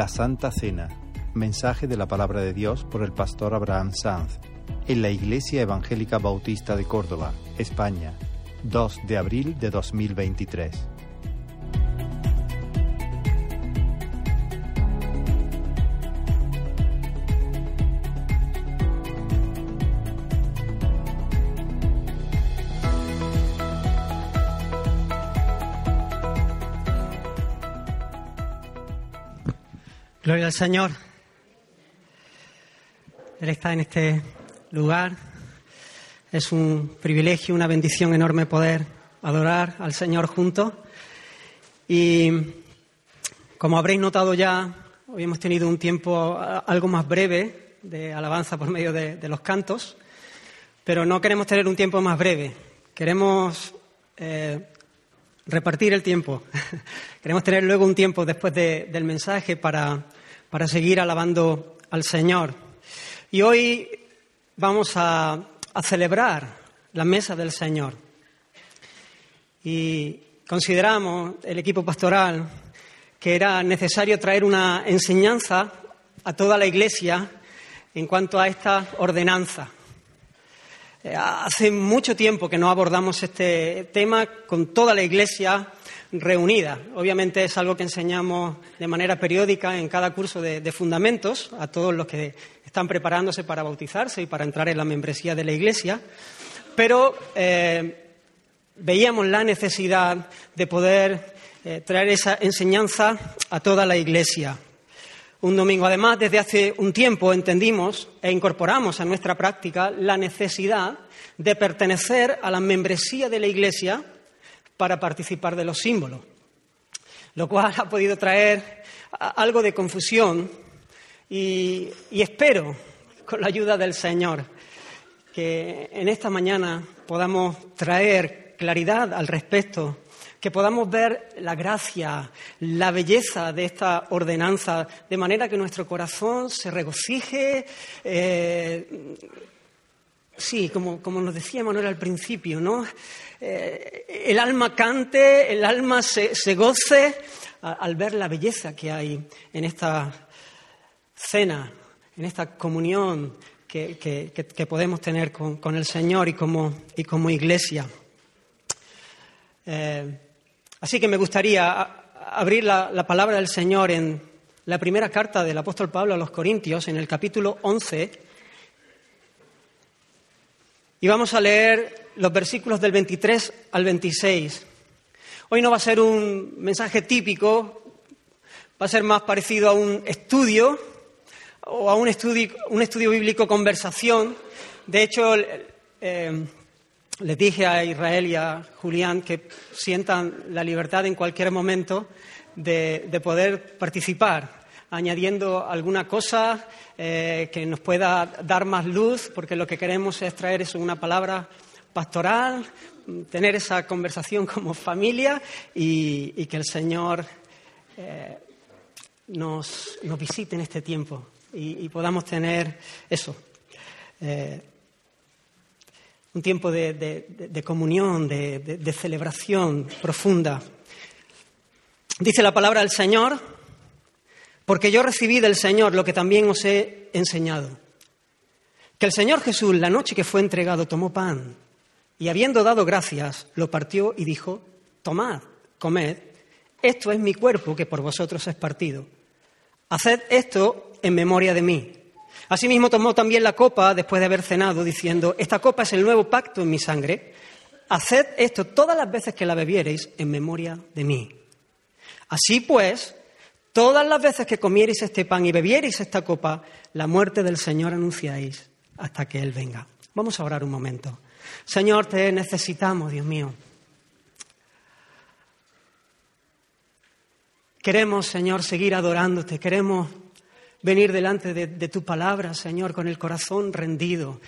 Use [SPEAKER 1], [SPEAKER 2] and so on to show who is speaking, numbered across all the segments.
[SPEAKER 1] La Santa Cena. Mensaje de la palabra de Dios por el pastor Abraham Sanz en la Iglesia Evangélica Bautista de Córdoba, España, 2 de abril de 2023.
[SPEAKER 2] Señor. Él está en este lugar. Es un privilegio, una bendición enorme poder adorar al Señor juntos. Y como habréis notado ya, hoy hemos tenido un tiempo algo más breve de alabanza por medio de, los cantos, pero no queremos tener un tiempo más breve. Queremos eh, repartir el tiempo. Queremos tener luego un tiempo después del mensaje para, para seguir alabando al Señor. Y hoy vamos a, a celebrar la mesa del Señor. Y consideramos, el equipo pastoral, que era necesario traer una enseñanza a toda la Iglesia en cuanto a esta ordenanza. Eh, hace mucho tiempo que no abordamos este tema con toda la Iglesia Obviamente es algo que enseñamos de manera periódica en cada curso de, fundamentos a todos los que están preparándose para bautizarse y para entrar en la membresía de la Iglesia, pero eh, veíamos la necesidad de poder eh, traer esa enseñanza a toda la Iglesia. Un domingo, además, desde hace un tiempo entendimos e incorporamos a nuestra práctica la necesidad de pertenecer a la membresía de la Iglesia para participar de los símbolos, lo cual ha podido traer algo de confusión y, espero, con la ayuda del Señor, que en esta mañana podamos traer claridad al respecto que podamos ver la gracia, la belleza de esta ordenanza, de manera que nuestro corazón se regocije. Eh, sí, como, nos decía Manuel al principio, ¿no? Eh, el alma cante, el alma se, goce al ver la belleza que hay en esta cena, en esta comunión que, podemos tener con, el Señor y como, y como iglesia. Eh, Así que me gustaría abrir la, palabra del Señor en la primera carta del apóstol Pablo a los Corintios, en el capítulo 11. Y vamos a leer los versículos del 23 al 26. Hoy no va a ser un mensaje típico, va a ser más parecido a un estudio o a un estudio, un estudio bíblico conversación. De hecho, eh, les dije a Israel y a Julián que sientan la libertad en cualquier momento de, poder participar, añadiendo alguna cosa eh, que nos pueda dar más luz, porque lo que queremos es traer eso, una palabra pastoral, tener esa conversación como familia y, que el Señor eh, nos, visite en este tiempo y, podamos tener eso. Eh, un tiempo de, comunión, de, celebración profunda. Dice la palabra del Señor, porque yo recibí del Señor lo que también os he enseñado. Que el Señor Jesús, la noche que fue entregado, tomó pan y habiendo dado gracias, lo partió y dijo, tomad, comed, esto es mi cuerpo que por vosotros es partido. Haced esto en memoria de mí. Asimismo tomó también la copa después de haber cenado, diciendo, esta copa es el nuevo pacto en mi sangre. Haced esto todas las veces que la bebiereis en memoria de mí. Así pues, todas las veces que comiereis este pan y bebiereis esta copa, la muerte del Señor anunciáis hasta que Él venga. Vamos a orar un momento. Señor, te necesitamos, Dios mío. Queremos, Señor, seguir adorándote. Queremos venir delante de, tu palabra, Señor, con el corazón rendido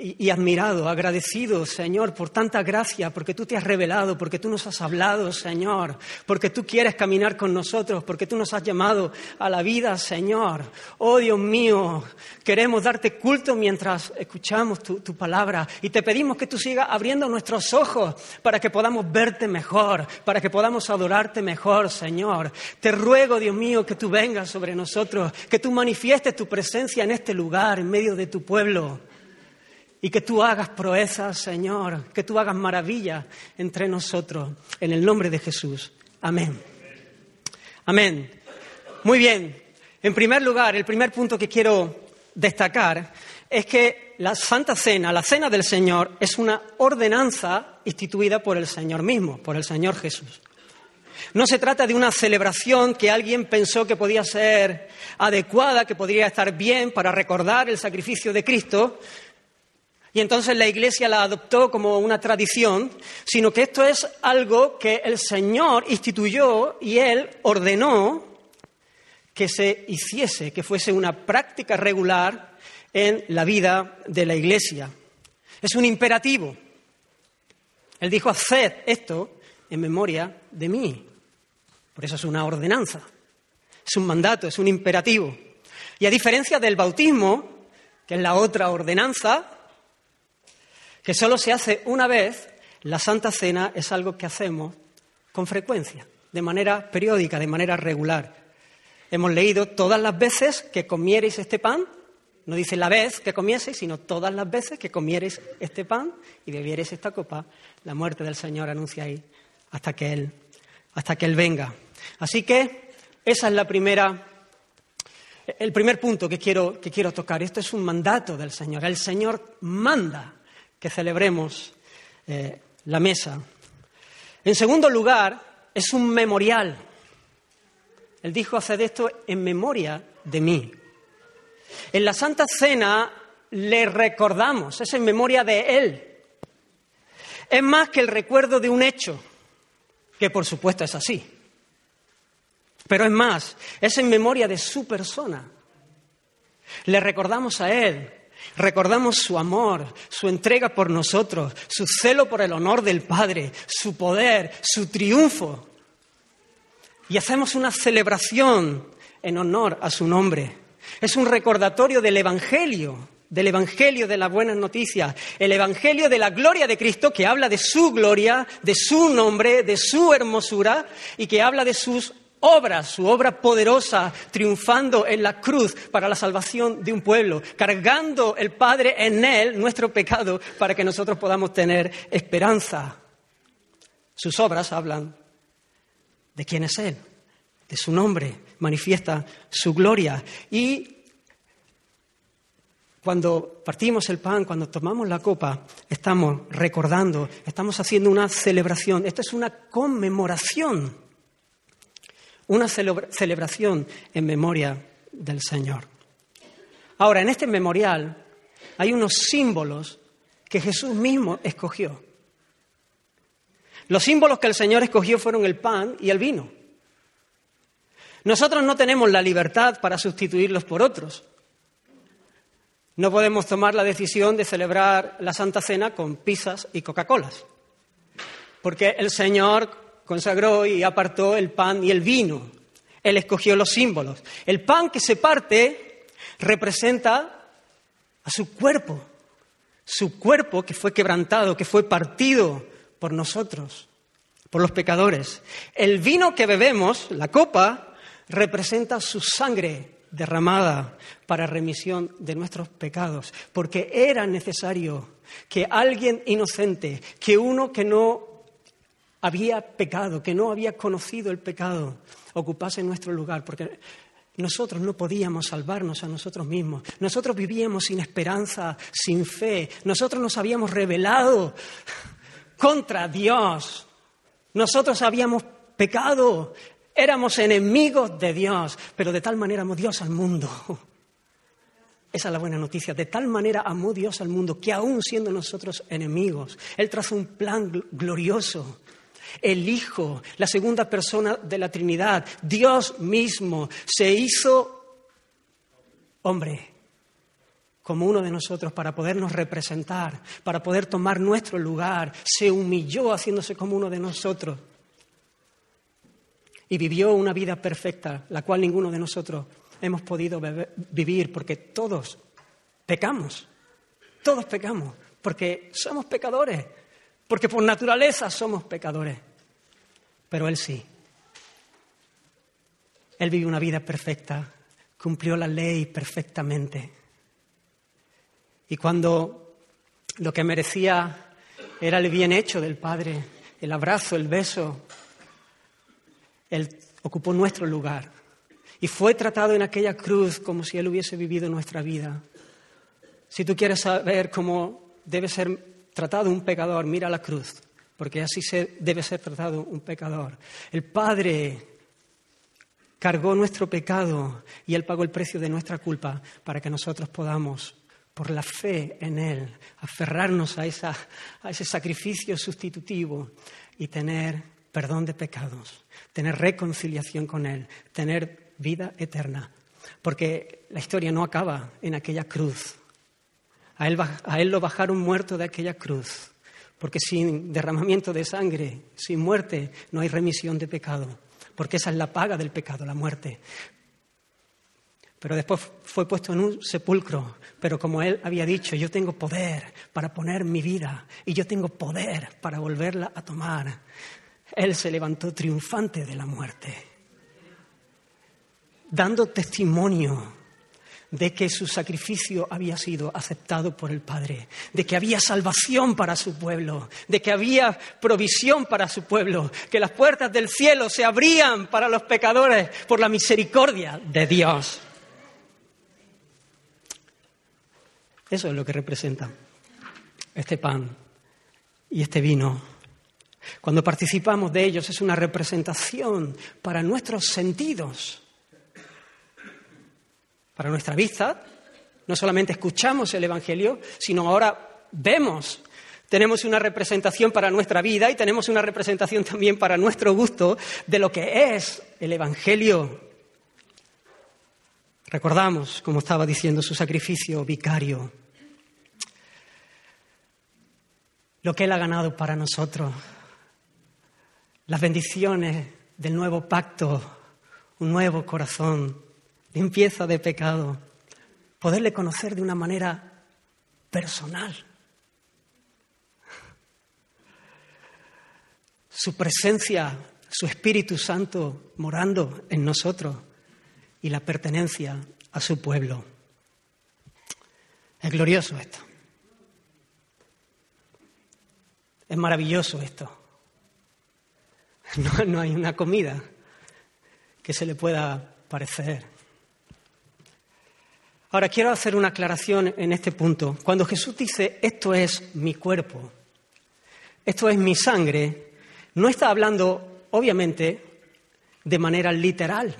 [SPEAKER 2] y, admirado, agradecido, Señor, por tanta gracia, porque tú te has revelado, porque tú nos has hablado, Señor, porque tú quieres caminar con nosotros, porque tú nos has llamado a la vida, Señor. Oh Dios mío, queremos darte culto mientras escuchamos tu, tu palabra y te pedimos que tú sigas abriendo nuestros ojos para que podamos verte mejor, para que podamos adorarte mejor, Señor. Te ruego, Dios mío, que tú vengas sobre nosotros, que tú manifiestes tu presencia en este lugar, en medio de tu pueblo y que tú hagas proezas, Señor, que tú hagas maravillas entre nosotros, en el nombre de Jesús. Amén. Amén. Muy bien. En primer lugar, el primer punto que quiero destacar es que la Santa Cena, la Cena del Señor, es una ordenanza instituida por el Señor mismo, por el Señor Jesús. No se trata de una celebración que alguien pensó que podía ser adecuada, que podría estar bien para recordar el sacrificio de Cristo, y entonces la Iglesia la adoptó como una tradición, sino que esto es algo que el Señor instituyó y Él ordenó que se hiciese, que fuese una práctica regular en la vida de la Iglesia. Es un imperativo. Él dijo, haced esto en memoria de mí. Por eso es una ordenanza, es un mandato, es un imperativo. Y a diferencia del bautismo, que es la otra ordenanza, que solo se hace una vez, la Santa Cena es algo que hacemos con frecuencia, de manera periódica, de manera regular. Hemos leído todas las veces que comiereis este pan, no dice la vez que comieseis, sino todas las veces que comiereis este pan y bebiereis esta copa, la muerte del Señor anuncia ahí hasta que Él, hasta que Él venga. Así que esa es la primera, el primer punto que quiero, que quiero tocar. Esto es un mandato del Señor. El Señor manda que celebremos eh, la mesa. En segundo lugar, es un memorial. Él dijo, haced esto en memoria de mí. En la Santa Cena le recordamos, es en memoria de Él. Es más que el recuerdo de un hecho, que por supuesto es así. Pero es más, es en memoria de su persona. Le recordamos a Él Recordamos su amor, su entrega por nosotros, su celo por el honor del Padre, su poder, su triunfo. Y hacemos una celebración en honor a su nombre. Es un recordatorio del Evangelio, del Evangelio de las buenas noticias, el Evangelio de la gloria de Cristo que habla de su gloria, de su nombre, de su hermosura y que habla de sus obra, su obra poderosa, triunfando en la cruz para la salvación de un pueblo, cargando el Padre en él nuestro pecado para que nosotros podamos tener esperanza. Sus obras hablan de quién es Él, de su nombre, manifiesta su gloria. Y cuando partimos el pan, cuando tomamos la copa, estamos recordando, estamos haciendo una celebración. Esto es una conmemoración una celebración en memoria del Señor. Ahora, en este memorial hay unos símbolos que Jesús mismo escogió. Los símbolos que el Señor escogió fueron el pan y el vino. Nosotros no tenemos la libertad para sustituirlos por otros. No podemos tomar la decisión de celebrar la Santa Cena con pizzas y Coca-Colas, porque el Señor consagró y apartó el pan y el vino. Él escogió los símbolos. El pan que se parte representa a su cuerpo, su cuerpo que fue quebrantado, que fue partido por nosotros, por los pecadores. El vino que bebemos, la copa, representa su sangre derramada para remisión de nuestros pecados, porque era necesario que alguien inocente, que uno que no había pecado, que no había conocido el pecado, ocupase nuestro lugar, porque nosotros no podíamos salvarnos a nosotros mismos. Nosotros vivíamos sin esperanza, sin fe. Nosotros nos habíamos rebelado contra Dios. Nosotros habíamos pecado. Éramos enemigos de Dios, pero de tal manera amó Dios al mundo. Esa es la buena noticia. De tal manera amó Dios al mundo que aún siendo nosotros enemigos, Él trazó un plan glorioso el Hijo, la segunda persona de la Trinidad, Dios mismo, se hizo hombre como uno de nosotros para podernos representar, para poder tomar nuestro lugar. Se humilló haciéndose como uno de nosotros. Y vivió una vida perfecta, la cual ninguno de nosotros hemos podido vivir, porque todos pecamos. Todos pecamos, porque somos pecadores, porque por naturaleza somos pecadores. Pero Él sí. Él vivió una vida perfecta, cumplió la ley perfectamente. Y cuando lo que merecía era el bien hecho del Padre, el abrazo, el beso, Él ocupó nuestro lugar y fue tratado en aquella cruz como si Él hubiese vivido nuestra vida. Si tú quieres saber cómo debe ser tratado un pecador, mira la cruz, porque así se debe ser tratado un pecador. El Padre cargó nuestro pecado y Él pagó el precio de nuestra culpa para que nosotros podamos, por la fe en Él, aferrarnos a, a ese sacrificio sustitutivo y tener perdón de pecados, tener reconciliación con Él, tener vida eterna. Porque la historia no acaba en aquella cruz. A él, lo bajaron muerto de aquella cruz. Porque sin derramamiento de sangre, sin muerte, no hay remisión de pecado porque esa es la paga del pecado, la muerte. Pero después fue puesto en un sepulcro, pero como él había dicho, yo tengo poder para poner mi vida y yo tengo poder para volverla a tomar. Él se levantó triunfante de la muerte, dando testimonio de que su sacrificio había sido aceptado por el Padre, de que había salvación para su pueblo, de que había provisión para su pueblo, que las puertas del cielo se abrían para los pecadores por la misericordia de Dios. Eso es lo que representa este pan y este vino. Cuando participamos de ellos es una representación para nuestros sentidos para nuestra vista. No solamente escuchamos el Evangelio, sino ahora vemos. Tenemos una representación para nuestra vida y tenemos una representación también para nuestro gusto de lo que es el Evangelio. Recordamos, como estaba diciendo, su sacrificio vicario. Lo que Él ha ganado para nosotros. Las bendiciones del nuevo pacto, un nuevo corazón, limpieza de pecado, poderle conocer de una manera personal. Su presencia, su Espíritu Santo morando en nosotros y la pertenencia a su pueblo. Es glorioso esto. Es maravilloso esto. No, no hay una comida que se le pueda parecer. Ahora quiero hacer una aclaración en este punto. Cuando Jesús dice, esto es mi cuerpo, esto es mi sangre, no está hablando, obviamente, de manera literal.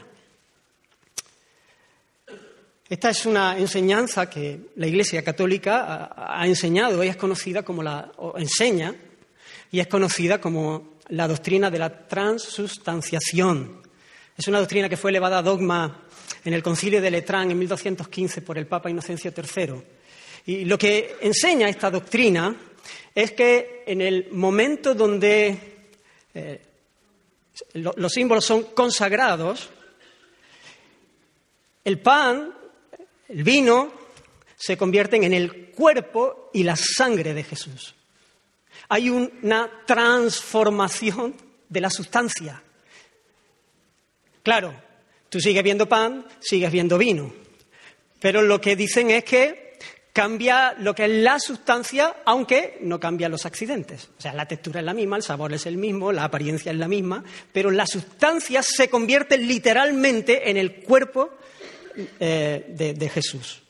[SPEAKER 2] Esta es una enseñanza que la Iglesia Católica ha enseñado y es conocida como la, o enseña, y es conocida como la doctrina de la transustanciación. Es una doctrina que fue elevada a dogma en el concilio de Letrán en 1215 por el Papa Inocencio III. Y lo que enseña esta doctrina es que en el momento donde eh, los símbolos son consagrados, el pan, el vino, se convierten en el cuerpo y la sangre de Jesús. Hay una transformación de la sustancia. Claro, Tú sigues viendo pan, sigues viendo vino. Pero lo que dicen es que cambia lo que es la sustancia, aunque no cambia los accidentes. O sea, la textura es la misma, el sabor es el mismo, la apariencia es la misma, pero la sustancia se convierte literalmente en el cuerpo eh, de, Jesús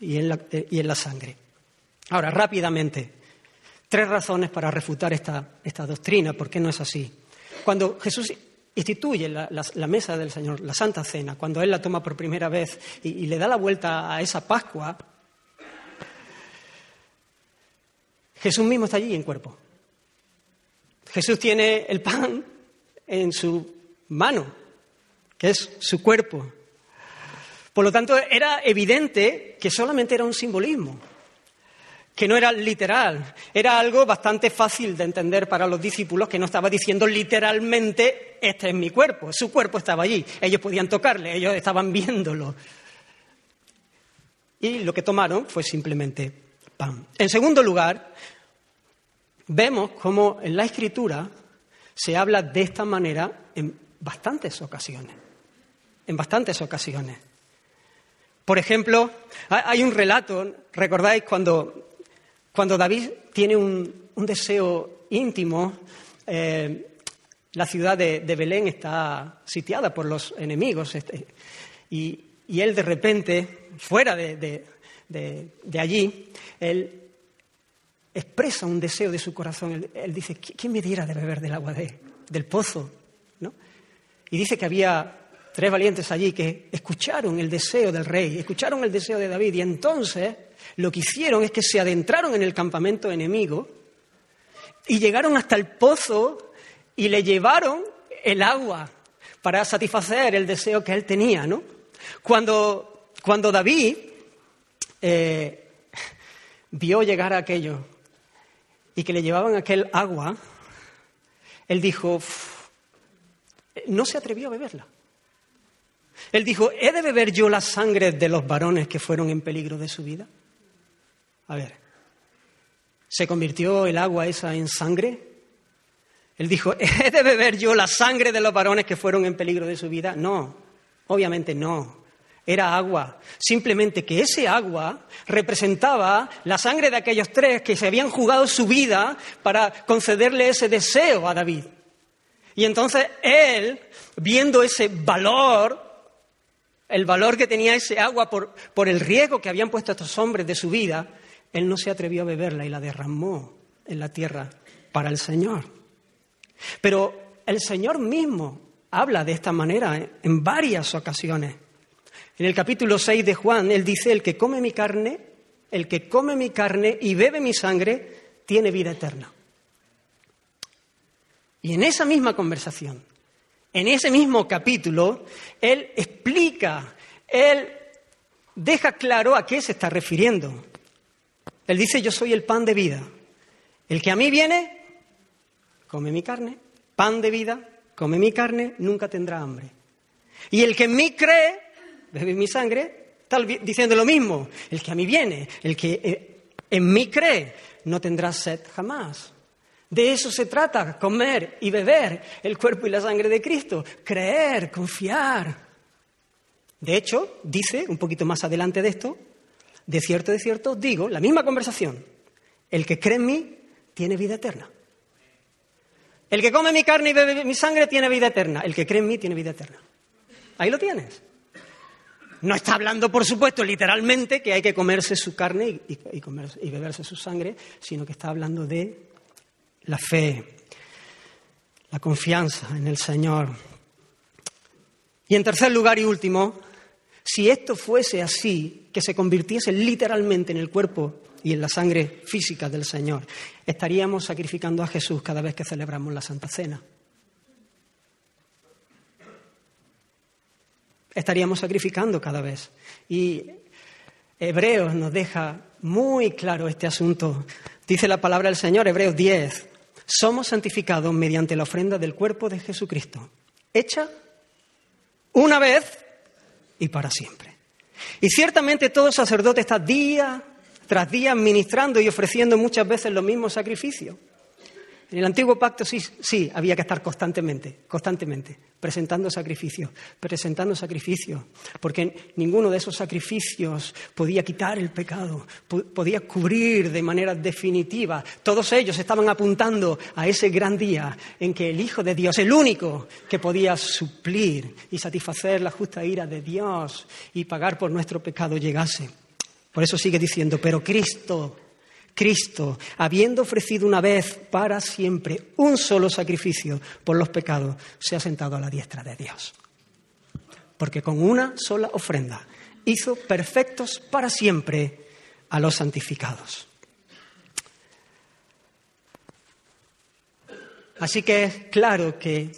[SPEAKER 2] y en, la, eh, y en, la, sangre. Ahora, rápidamente, tres razones para refutar esta, esta doctrina, ¿por qué no es así? Cuando Jesús instituye la, mesa del Señor, la Santa Cena, cuando Él la toma por primera vez y, le da la vuelta a esa Pascua, Jesús mismo está allí en cuerpo. Jesús tiene el pan en su mano, que es su cuerpo. Por lo tanto, era evidente que solamente era un simbolismo, que no era literal. Era algo bastante fácil de entender para los discípulos, que no estaba diciendo literalmente, este es mi cuerpo. Su cuerpo estaba allí. Ellos podían tocarle, ellos estaban viéndolo. Y lo que tomaron fue simplemente pan. En segundo lugar, vemos cómo en la escritura se habla de esta manera en bastantes ocasiones. En bastantes ocasiones. Por ejemplo, hay un relato, ¿recordáis cuando, cuando David tiene un, deseo íntimo? Eh, la ciudad de, Belén está sitiada por los enemigos este, y, él de repente, fuera de, allí, él expresa un deseo de su corazón. Él, dice, ¿quién me diera de beber del agua del pozo? Y dice que había tres valientes allí que escucharon el deseo del rey, escucharon el deseo de David y entonces lo que hicieron es que se adentraron en el campamento enemigo y llegaron hasta el pozo y le llevaron el agua para satisfacer el deseo que él tenía, ¿no? Cuando, cuando David eh, vio llegar aquello y que le llevaban aquel agua, él dijo, no se atrevió a beberla. Él dijo, ¿he de beber yo la sangre de los varones que fueron en peligro de su vida? A ver, ¿se convirtió el agua esa en sangre? Él dijo, ¿he de beber yo la sangre de los varones que fueron en peligro de su vida? No, obviamente no era agua. Simplemente que ese agua representaba la sangre de aquellos tres que se habían jugado su vida para concederle ese deseo a David. Y entonces él, viendo ese valor, el valor que tenía ese agua por, por el riesgo que habían puesto estos hombres de su vida, él no se atrevió a beberla y la derramó en la tierra para el Señor. Pero el Señor mismo habla de esta manera en varias ocasiones. En el capítulo 6 de Juan, él dice, el que come mi carne, el que come mi carne y bebe mi sangre, tiene vida eterna. Y en esa misma conversación, en ese mismo capítulo, él explica, él deja claro a qué se está refiriendo. Él dice, yo soy el pan de vida. El que a mí viene, come mi carne, pan de vida, come mi carne, nunca tendrá hambre. Y el que en mí cree, bebe mi sangre, está diciendo lo mismo. El que a mí viene, el que eh, en mí cree, no tendrá sed jamás. De eso se trata, comer y beber el cuerpo y la sangre de Cristo, creer, confiar. De hecho, dice, un poquito más adelante de esto, de cierto, de cierto, digo, la misma conversación, el que cree en mí tiene vida eterna. El que come mi carne y bebe mi sangre tiene vida eterna. El que cree en mí tiene vida eterna. Ahí lo tienes. No está hablando, por supuesto, literalmente que hay que comerse su carne y, beberse su sangre, sino que está hablando de la fe, la confianza en el Señor. Y en tercer lugar y último, si esto fuese así, que se convirtiese literalmente en el cuerpo y en la sangre física del Señor, estaríamos sacrificando a Jesús cada vez que celebramos la Santa Cena. estaríamos sacrificando cada vez. Y Hebreos nos deja muy claro este asunto. Dice la palabra del Señor, Hebreos 10, somos santificados mediante la ofrenda del cuerpo de Jesucristo, hecha una vez y para siempre. Y ciertamente todo sacerdote está día tras día ministrando y ofreciendo muchas veces los mismos sacrificios. En el antiguo pacto sí, sí, había que estar constantemente, constantemente, presentando sacrificios, presentando sacrificios, porque ninguno de esos sacrificios podía quitar el pecado, podía cubrir de manera definitiva. Todos ellos estaban apuntando a ese gran día en que el Hijo de Dios, el único que podía suplir y satisfacer la justa ira de Dios y pagar por nuestro pecado, llegase. Por eso sigue diciendo, pero Cristo Cristo, habiendo ofrecido una vez para siempre un solo sacrificio por los pecados, se ha sentado a la diestra de Dios. Porque con una sola ofrenda hizo perfectos para siempre a los santificados. Así que es claro que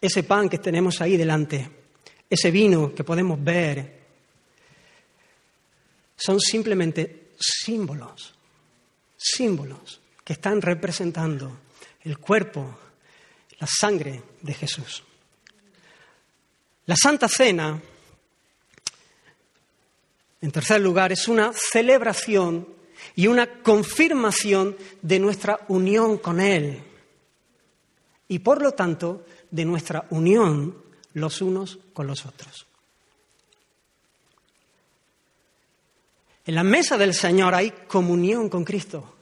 [SPEAKER 2] ese pan que tenemos ahí delante, ese vino que podemos ver, son simplemente símbolos, símbolos que están representando el cuerpo, la sangre de Jesús. La Santa Cena, en tercer lugar, es una celebración y una confirmación de nuestra unión con Él y, por lo tanto, de nuestra unión los unos con los otros. En la mesa del Señor hay comunión con Cristo.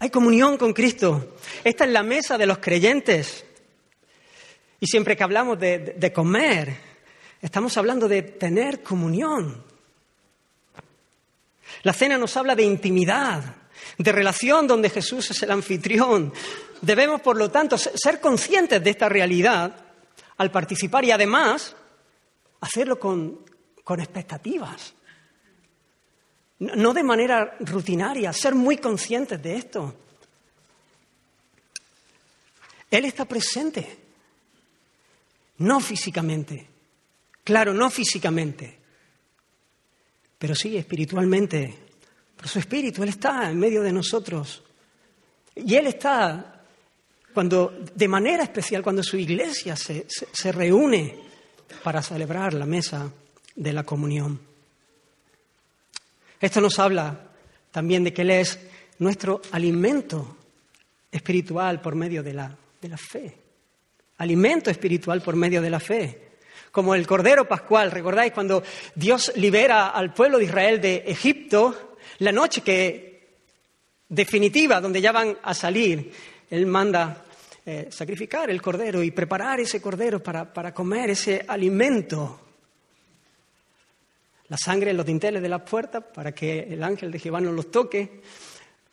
[SPEAKER 2] Hay comunión con Cristo. Esta es la mesa de los creyentes. Y siempre que hablamos de, comer, estamos hablando de tener comunión. La cena nos habla de intimidad, de relación donde Jesús es el anfitrión. Debemos, por lo tanto, ser conscientes de esta realidad al participar y además hacerlo con con expectativas. No de manera rutinaria, ser muy conscientes de esto. Él está presente, no físicamente, claro, no físicamente, pero sí espiritualmente. Por su espíritu, Él está en medio de nosotros. Y Él está cuando, de manera especial, cuando su iglesia se, se reúne para celebrar la mesa de la comunión. Esto nos habla también de que Él es nuestro alimento espiritual por medio de la, de la fe. Alimento espiritual por medio de la fe. Como el Cordero Pascual, ¿recordáis cuando Dios libera al pueblo de Israel de Egipto? La noche que definitiva, donde ya van a salir, Él manda eh, sacrificar el Cordero y preparar ese Cordero para, para comer ese alimento la sangre en los dinteles de las puertas para que el ángel de Jehová no los toque,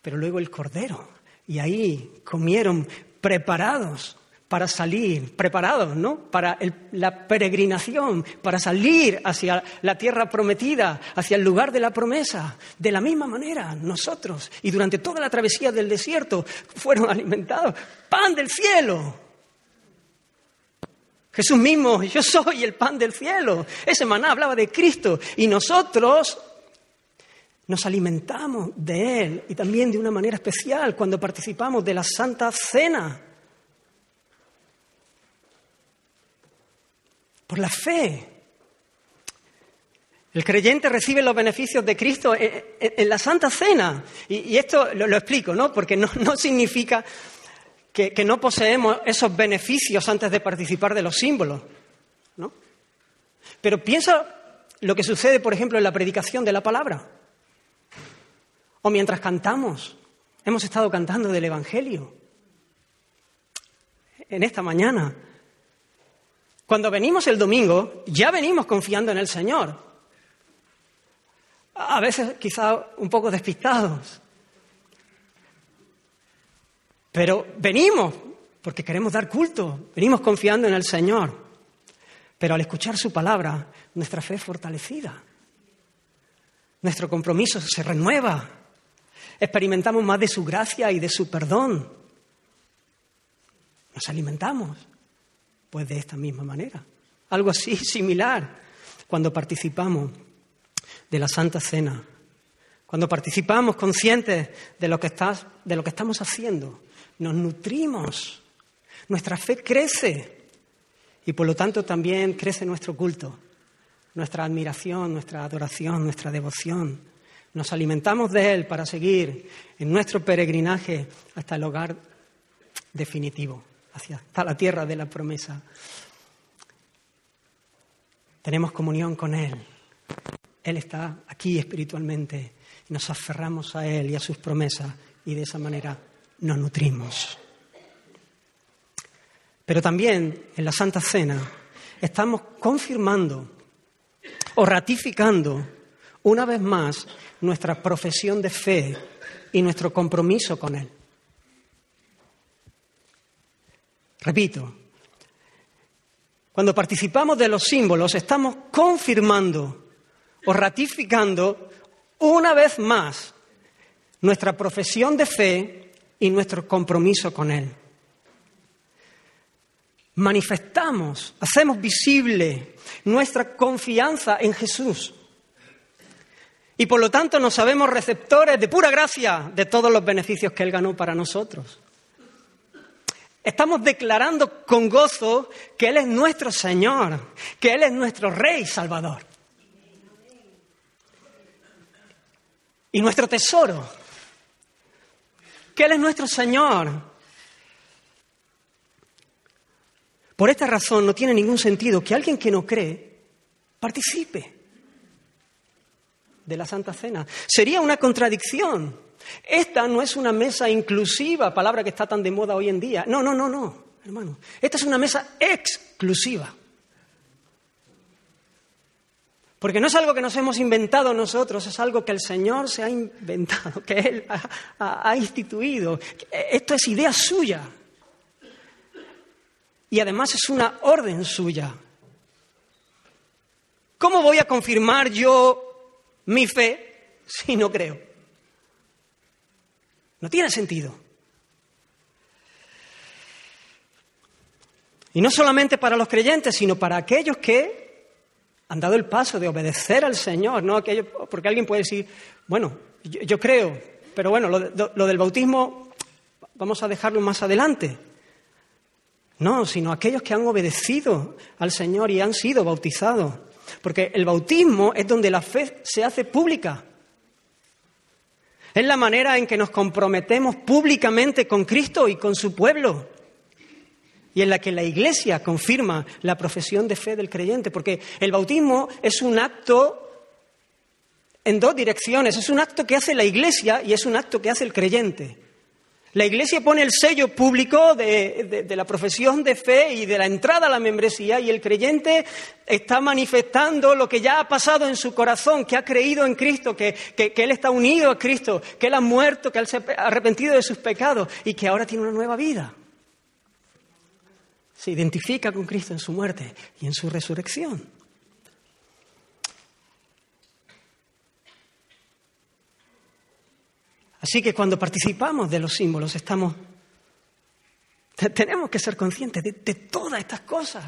[SPEAKER 2] pero luego el cordero. Y ahí comieron preparados para salir, preparados, ¿no? Para la peregrinación, para salir hacia la tierra prometida, hacia el lugar de la promesa. De la misma manera, nosotros, y durante toda la travesía del desierto, fueron alimentados. Pan del cielo, Jesús mismo, yo soy el pan del cielo. Ese maná hablaba de Cristo y nosotros nos alimentamos de Él y también de una manera especial cuando participamos de la Santa Cena. Por la fe. El creyente recibe los beneficios de Cristo en, la Santa Cena. Y, esto lo, explico, ¿no? Porque no, no significa que, no poseemos esos beneficios antes de participar de los símbolos. ¿no? Pero piensa lo que sucede, por ejemplo, en la predicación de la palabra. O mientras cantamos. Hemos estado cantando del Evangelio. En esta mañana. Cuando venimos el domingo, ya venimos confiando en el Señor. A veces quizá un poco despistados. Pero venimos porque queremos dar culto, venimos confiando en el Señor. Pero al escuchar su palabra, nuestra fe es fortalecida. Nuestro compromiso se renueva. Experimentamos más de su gracia y de su perdón. Nos alimentamos, pues de esta misma manera. Algo así similar cuando participamos de la Santa Cena. Cuando participamos conscientes de lo que, de lo que estamos haciendo, nos nutrimos, nuestra fe crece y por lo tanto también crece nuestro culto, nuestra admiración, nuestra adoración, nuestra devoción. Nos alimentamos de Él para seguir en nuestro peregrinaje hasta el hogar definitivo, hacia hasta la tierra de la promesa. Tenemos comunión con Él. Él está aquí espiritualmente nos aferramos a Él y a sus promesas y de esa manera nos nutrimos. Pero también en la Santa Cena estamos confirmando o ratificando una vez más nuestra profesión de fe y nuestro compromiso con Él. Repito, cuando participamos de los símbolos estamos confirmando o ratificando una vez más nuestra profesión de fe y nuestro compromiso con Él. Manifestamos, hacemos visible nuestra confianza en Jesús, Y por lo tanto nos sabemos receptores de pura gracia de todos los beneficios que Él ganó para nosotros. Estamos declarando con gozo que Él es nuestro Señor, que Él es nuestro Rey Salvador. Y nuestro tesoro, que Él es nuestro Señor. Por esta razón no tiene ningún sentido que alguien que no cree participe de la Santa Cena. Sería una contradicción. Esta no es una mesa inclusiva, palabra que está tan de moda hoy en día. No, no, no, no, hermano. Esta es una mesa exclusiva. Porque no es algo que nos hemos inventado nosotros, es algo que el Señor se ha inventado, que Él ha, instituido. Esto es idea suya. Y además es una orden suya. ¿Cómo voy a confirmar yo mi fe si no creo? No tiene sentido. Y no solamente para los creyentes, sino para aquellos que han dado el paso de obedecer al Señor, ¿no? porque alguien puede decir, bueno, yo, creo, pero bueno, lo, del bautismo vamos a dejarlo más adelante. No, sino aquellos que han obedecido al Señor y han sido bautizados. Porque el bautismo es donde la fe se hace pública. Es la manera en que nos comprometemos públicamente con Cristo y con su pueblo. Y en la que la Iglesia confirma la profesión de fe del creyente. Porque el bautismo es un acto en dos direcciones. Es un acto que hace la Iglesia y es un acto que hace el creyente. La Iglesia pone el sello público de, la profesión de fe y de la entrada a la membresía y el creyente está manifestando lo que ya ha pasado en su corazón, que ha creído en Cristo, que, que Él está unido a Cristo, que Él ha muerto, que Él se ha arrepentido de sus pecados y que ahora tiene una nueva vida. Se identifica con Cristo en su muerte y en su resurrección. Así que cuando participamos de los símbolos estamos, tenemos que ser conscientes de, todas estas cosas.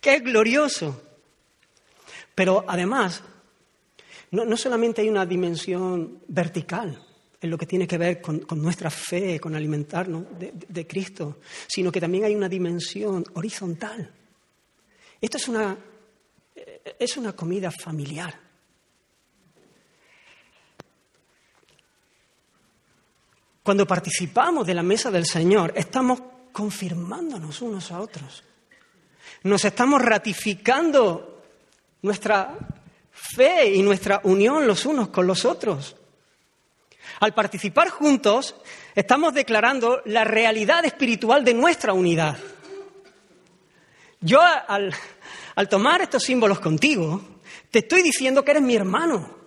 [SPEAKER 2] ¡Qué glorioso! Pero además, no, solamente hay una dimensión vertical en lo que tiene que ver con, nuestra fe, con alimentarnos de, Cristo, sino que también hay una dimensión horizontal. Esto es una, es una comida familiar. Cuando participamos de la mesa del Señor, estamos confirmándonos unos a otros. Nos estamos ratificando nuestra fe y nuestra unión los unos con los otros. Al participar juntos, estamos declarando la realidad espiritual de nuestra unidad. Yo al, tomar estos símbolos contigo, te estoy diciendo que eres mi hermano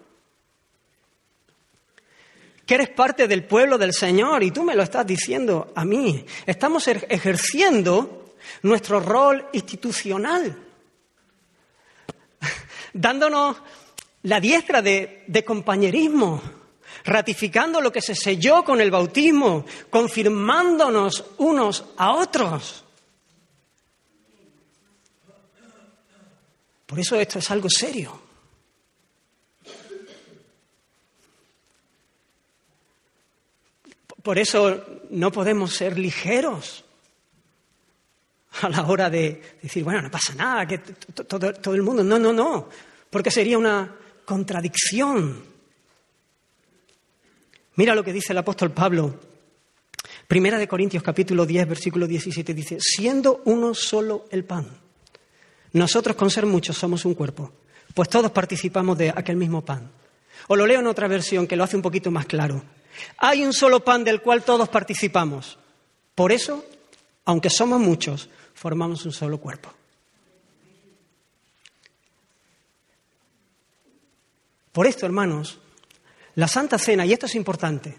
[SPEAKER 2] que eres parte del pueblo del Señor y tú me lo estás diciendo a mí. Estamos ejerciendo nuestro rol institucional, dándonos la diestra de compañerismo, ratificando lo que se selló con el bautismo, confirmándonos unos a otros. Por eso esto es algo serio. Por eso no podemos ser ligeros a la hora de decir, bueno, no pasa nada, que todo, el mundo. No, no, no, porque sería una contradicción. Mira lo que dice el apóstol Pablo. Primera de Corintios capítulo 10, versículo 17 dice, siendo uno solo el pan, nosotros con ser muchos somos un cuerpo, pues todos participamos de aquel mismo pan. O lo leo en otra versión que lo hace un poquito más claro. Hay un solo pan del cual todos participamos. Por eso, aunque somos muchos, formamos un solo cuerpo. Por esto, hermanos, la Santa Cena, y esto es importante,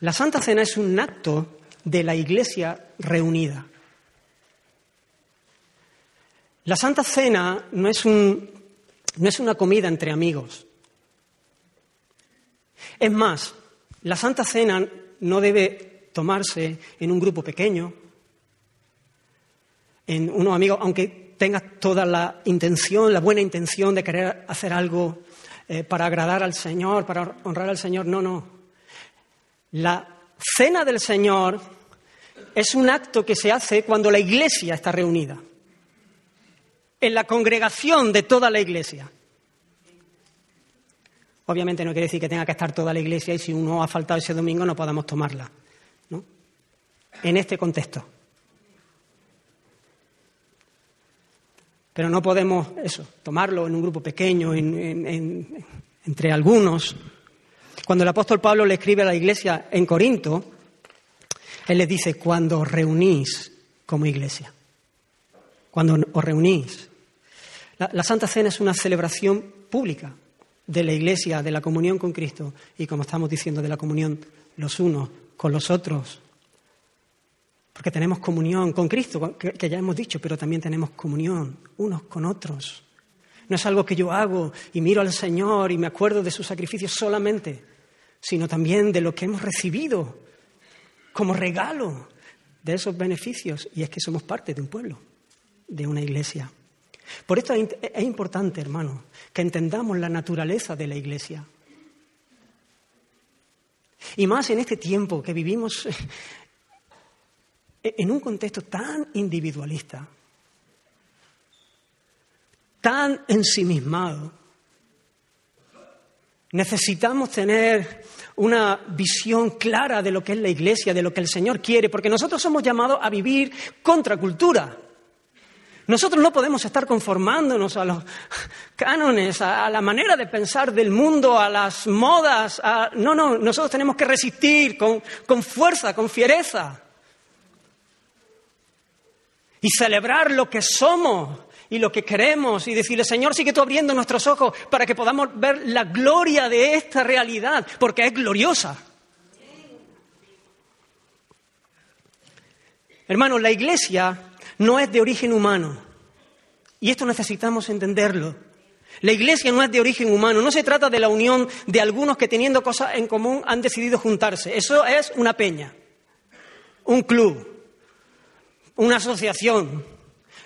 [SPEAKER 2] la Santa Cena es un acto de la Iglesia reunida. La Santa Cena no es, no es una comida entre amigos. Es más, la Santa Cena no debe tomarse en un grupo pequeño, en unos amigos, aunque tengas toda la intención, la buena intención de querer hacer algo eh, para agradar al Señor, para honrar al Señor. No, no. La cena del Señor es un acto que se hace cuando la iglesia está reunida, en la congregación de toda la iglesia. Obviamente no quiere decir que tenga que estar toda la iglesia y si uno ha faltado ese domingo no podamos tomarla. ¿no? En este contexto. Pero no podemos eso, tomarlo en un grupo pequeño, entre algunos. Cuando el apóstol Pablo le escribe a la iglesia en Corinto, él les dice, cuando os reunís como iglesia, cuando os reunís. la Santa Cena es una celebración pública, de la Iglesia, de la comunión con Cristo y, como estamos diciendo, de la comunión los unos con los otros. Porque tenemos comunión con Cristo, que, ya hemos dicho, pero también tenemos comunión unos con otros. No es algo que yo hago y miro al Señor y me acuerdo de su sacrificio solamente, sino también de lo que hemos recibido como regalo de esos beneficios. Y es que somos parte de un pueblo, de una iglesia. Por esto es importante, hermano, que entendamos la naturaleza de la Iglesia. Y más en este tiempo que vivimos en un contexto tan individualista, tan ensimismado. Necesitamos tener una visión clara de lo que es la Iglesia, de lo que el Señor quiere, porque nosotros somos llamados a vivir contra cultura. Nosotros no podemos estar conformándonos a los cánones, a, la manera de pensar del mundo, a las modas. No, no, nosotros tenemos que resistir con, con fuerza, con fiereza. Y celebrar lo que somos y lo que queremos y decirle, Señor, sigue tú abriendo nuestros ojos para que podamos ver la gloria de esta realidad, porque es gloriosa. Hermanos, la iglesia no es de origen humano. Y esto necesitamos entenderlo. La iglesia no es de origen humano, no se trata de la unión de algunos que teniendo cosas en común han decidido juntarse. Eso es una peña, un club, una asociación.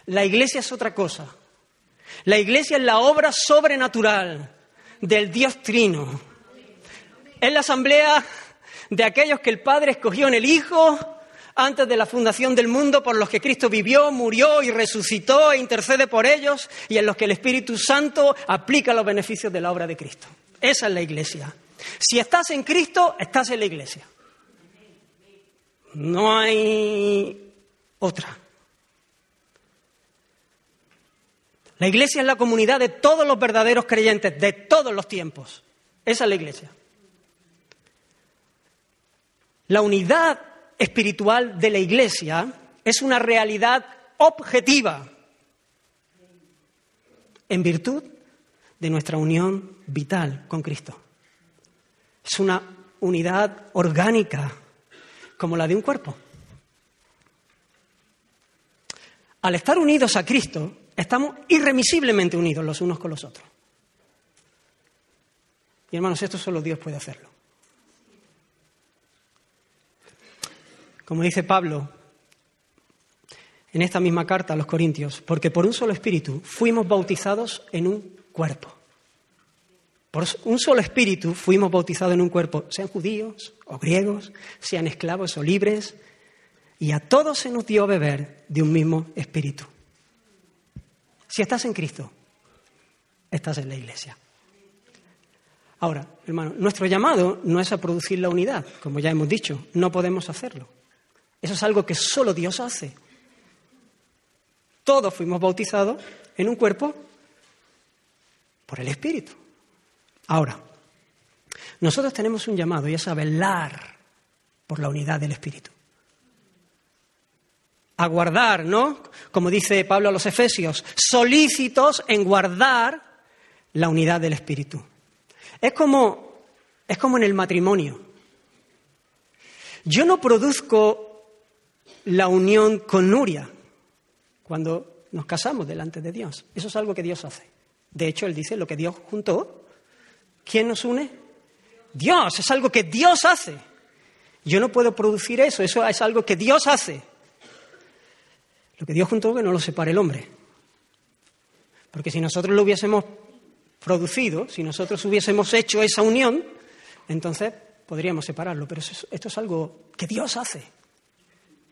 [SPEAKER 2] La iglesia es otra cosa. La iglesia es la obra sobrenatural del Dios Trino. Es la asamblea de aquellos que el Padre escogió en el Hijo antes de la fundación del mundo, por los que Cristo vivió, murió y resucitó e intercede por ellos, y en los que el Espíritu Santo aplica los beneficios de la obra de Cristo. Esa es la iglesia. Si estás en Cristo, estás en la iglesia. No hay otra. La iglesia es la comunidad de todos los verdaderos creyentes, de todos los tiempos. Esa es la iglesia. La unidad espiritual de la Iglesia es una realidad objetiva en virtud de nuestra unión vital con Cristo. Es una unidad orgánica como la de un cuerpo. Al estar unidos a Cristo, estamos irremisiblemente unidos los unos con los otros. Y hermanos, esto solo Dios puede hacerlo. como dice Pablo en esta misma carta a los Corintios, porque por un solo espíritu fuimos bautizados en un cuerpo. Por un solo espíritu fuimos bautizados en un cuerpo, sean judíos o griegos, sean esclavos o libres, y a todos se nos dio beber de un mismo espíritu. Si estás en Cristo, estás en la iglesia. Ahora, hermano, nuestro llamado no es a producir la unidad, como ya hemos dicho, no podemos hacerlo. Eso es algo que solo Dios hace. Todos fuimos bautizados en un cuerpo por el Espíritu. Ahora, nosotros tenemos un llamado y es a velar por la unidad del Espíritu. A guardar, ¿no? Como dice Pablo a los Efesios, solícitos en guardar la unidad del Espíritu. Es como, es como en el matrimonio. Yo no produzco la unión con Nuria cuando nos casamos delante de Dios. Eso es algo que Dios hace. De hecho, Él dice lo que Dios juntó. ¿Quién nos une? Dios, es algo que Dios hace. Yo no puedo producir eso, eso es algo que Dios hace. Lo que Dios juntó que no lo separe el hombre. Porque si nosotros lo hubiésemos producido, si nosotros hubiésemos hecho esa unión, entonces podríamos separarlo. Pero esto es algo que Dios hace.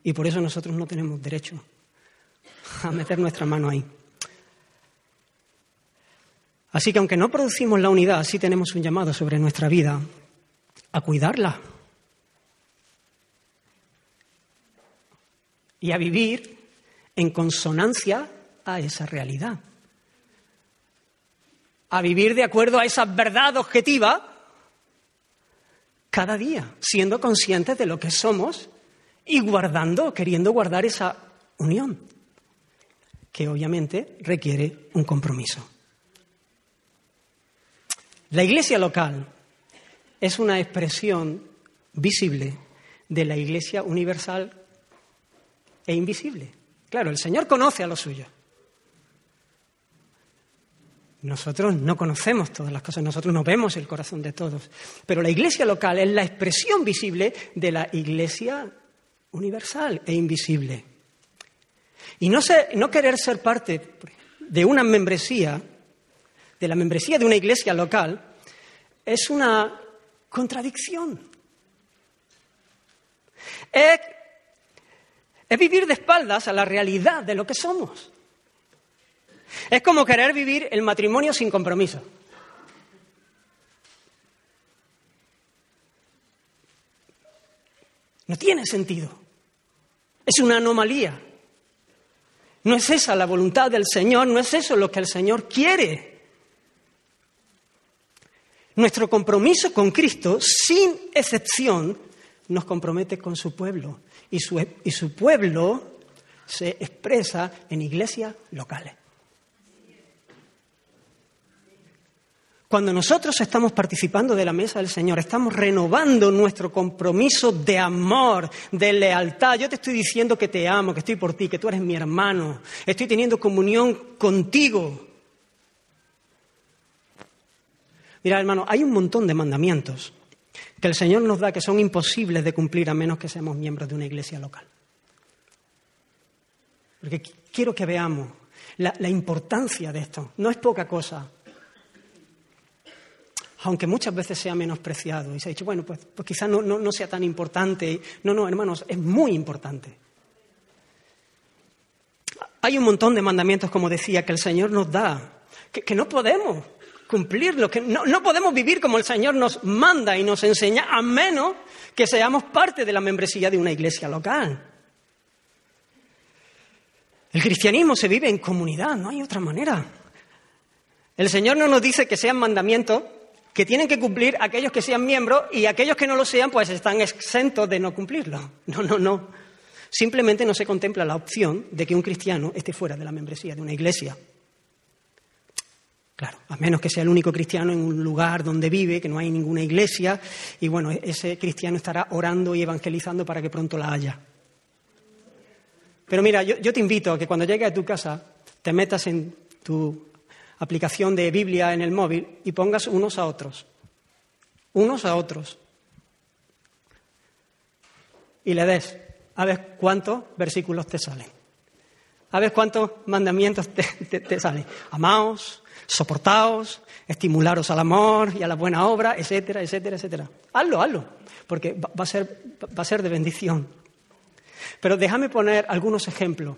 [SPEAKER 2] Y por eso nosotros no tenemos derecho a meter nuestra mano ahí. Así que aunque no producimos la unidad, sí tenemos un llamado sobre nuestra vida a cuidarla y a vivir en consonancia a esa realidad. A vivir de acuerdo a esa verdad objetiva cada día, siendo conscientes de lo que somos y guardando, queriendo guardar esa unión, que obviamente requiere un compromiso. La iglesia local es una expresión visible de la iglesia universal e invisible. Claro, el Señor conoce a los suyos. Nosotros no conocemos todas las cosas, nosotros no vemos el corazón de todos, pero la iglesia local es la expresión visible de la iglesia universal e invisible. Y no, no querer ser parte de una membresía, de la membresía de una iglesia local, es una contradicción. Es, es vivir de espaldas a la realidad de lo que somos. Es como querer vivir el matrimonio sin compromiso. No tiene sentido. Es una anomalía. No es esa la voluntad del Señor, no es eso lo que el Señor quiere. Nuestro compromiso con Cristo, sin excepción, nos compromete con su pueblo. Y su, y su pueblo se expresa en iglesias locales. Cuando nosotros estamos participando de la mesa del Señor, estamos renovando nuestro compromiso de amor, de lealtad. Yo te estoy diciendo que te amo, que estoy por ti, que tú eres mi hermano. Estoy teniendo comunión contigo. Mira, hermano, hay un montón de mandamientos que el Señor nos da que son imposibles de cumplir a menos que seamos miembros de una iglesia local. Porque quiero que veamos la, importancia de esto. No es poca cosa aunque muchas veces sea menospreciado y se ha dicho, bueno, pues, pues quizás no, sea tan importante. No, no, hermanos, es muy importante. Hay un montón de mandamientos, como decía, que el Señor nos da, que, no podemos cumplirlos, que no, no podemos vivir como el Señor nos manda y nos enseña, a menos que seamos parte de la membresía de una iglesia local. El cristianismo se vive en comunidad, no hay otra manera. El Señor no nos dice que sean mandamientos que tienen que cumplir aquellos que sean miembros y aquellos que no lo sean pues están exentos de no cumplirlo. No, no, no. Simplemente no se contempla la opción de que un cristiano esté fuera de la membresía de una iglesia. Claro, a menos que sea el único cristiano en un lugar donde vive, que no hay ninguna iglesia, y bueno, ese cristiano estará orando y evangelizando para que pronto la haya. Pero mira, yo, te invito a que cuando llegues a tu casa te metas en tu aplicación de Biblia en el móvil y pongas unos a otros. Unos a otros. Y le des a ver cuántos versículos te salen. A ver cuántos mandamientos te, salen. Amaos, soportaos, estimularos al amor y a la buena obra, etcétera, etcétera, etcétera. Hazlo, hazlo, porque va a ser, va a ser de bendición. Pero déjame poner algunos ejemplos.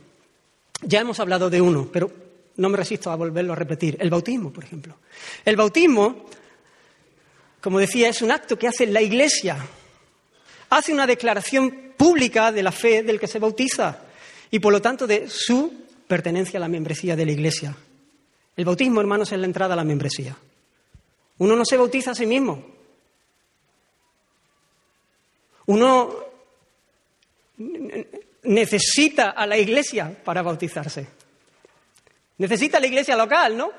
[SPEAKER 2] Ya hemos hablado de uno, pero no me resisto a volverlo a repetir. El bautismo, por ejemplo. El bautismo, como decía, es un acto que hace la Iglesia. Hace una declaración pública de la fe del que se bautiza y, por lo tanto, de su pertenencia a la membresía de la Iglesia. El bautismo, hermanos, es la entrada a la membresía. Uno no se bautiza a sí mismo. Uno necesita a la Iglesia para bautizarse. Necesita la iglesia local, ¿no?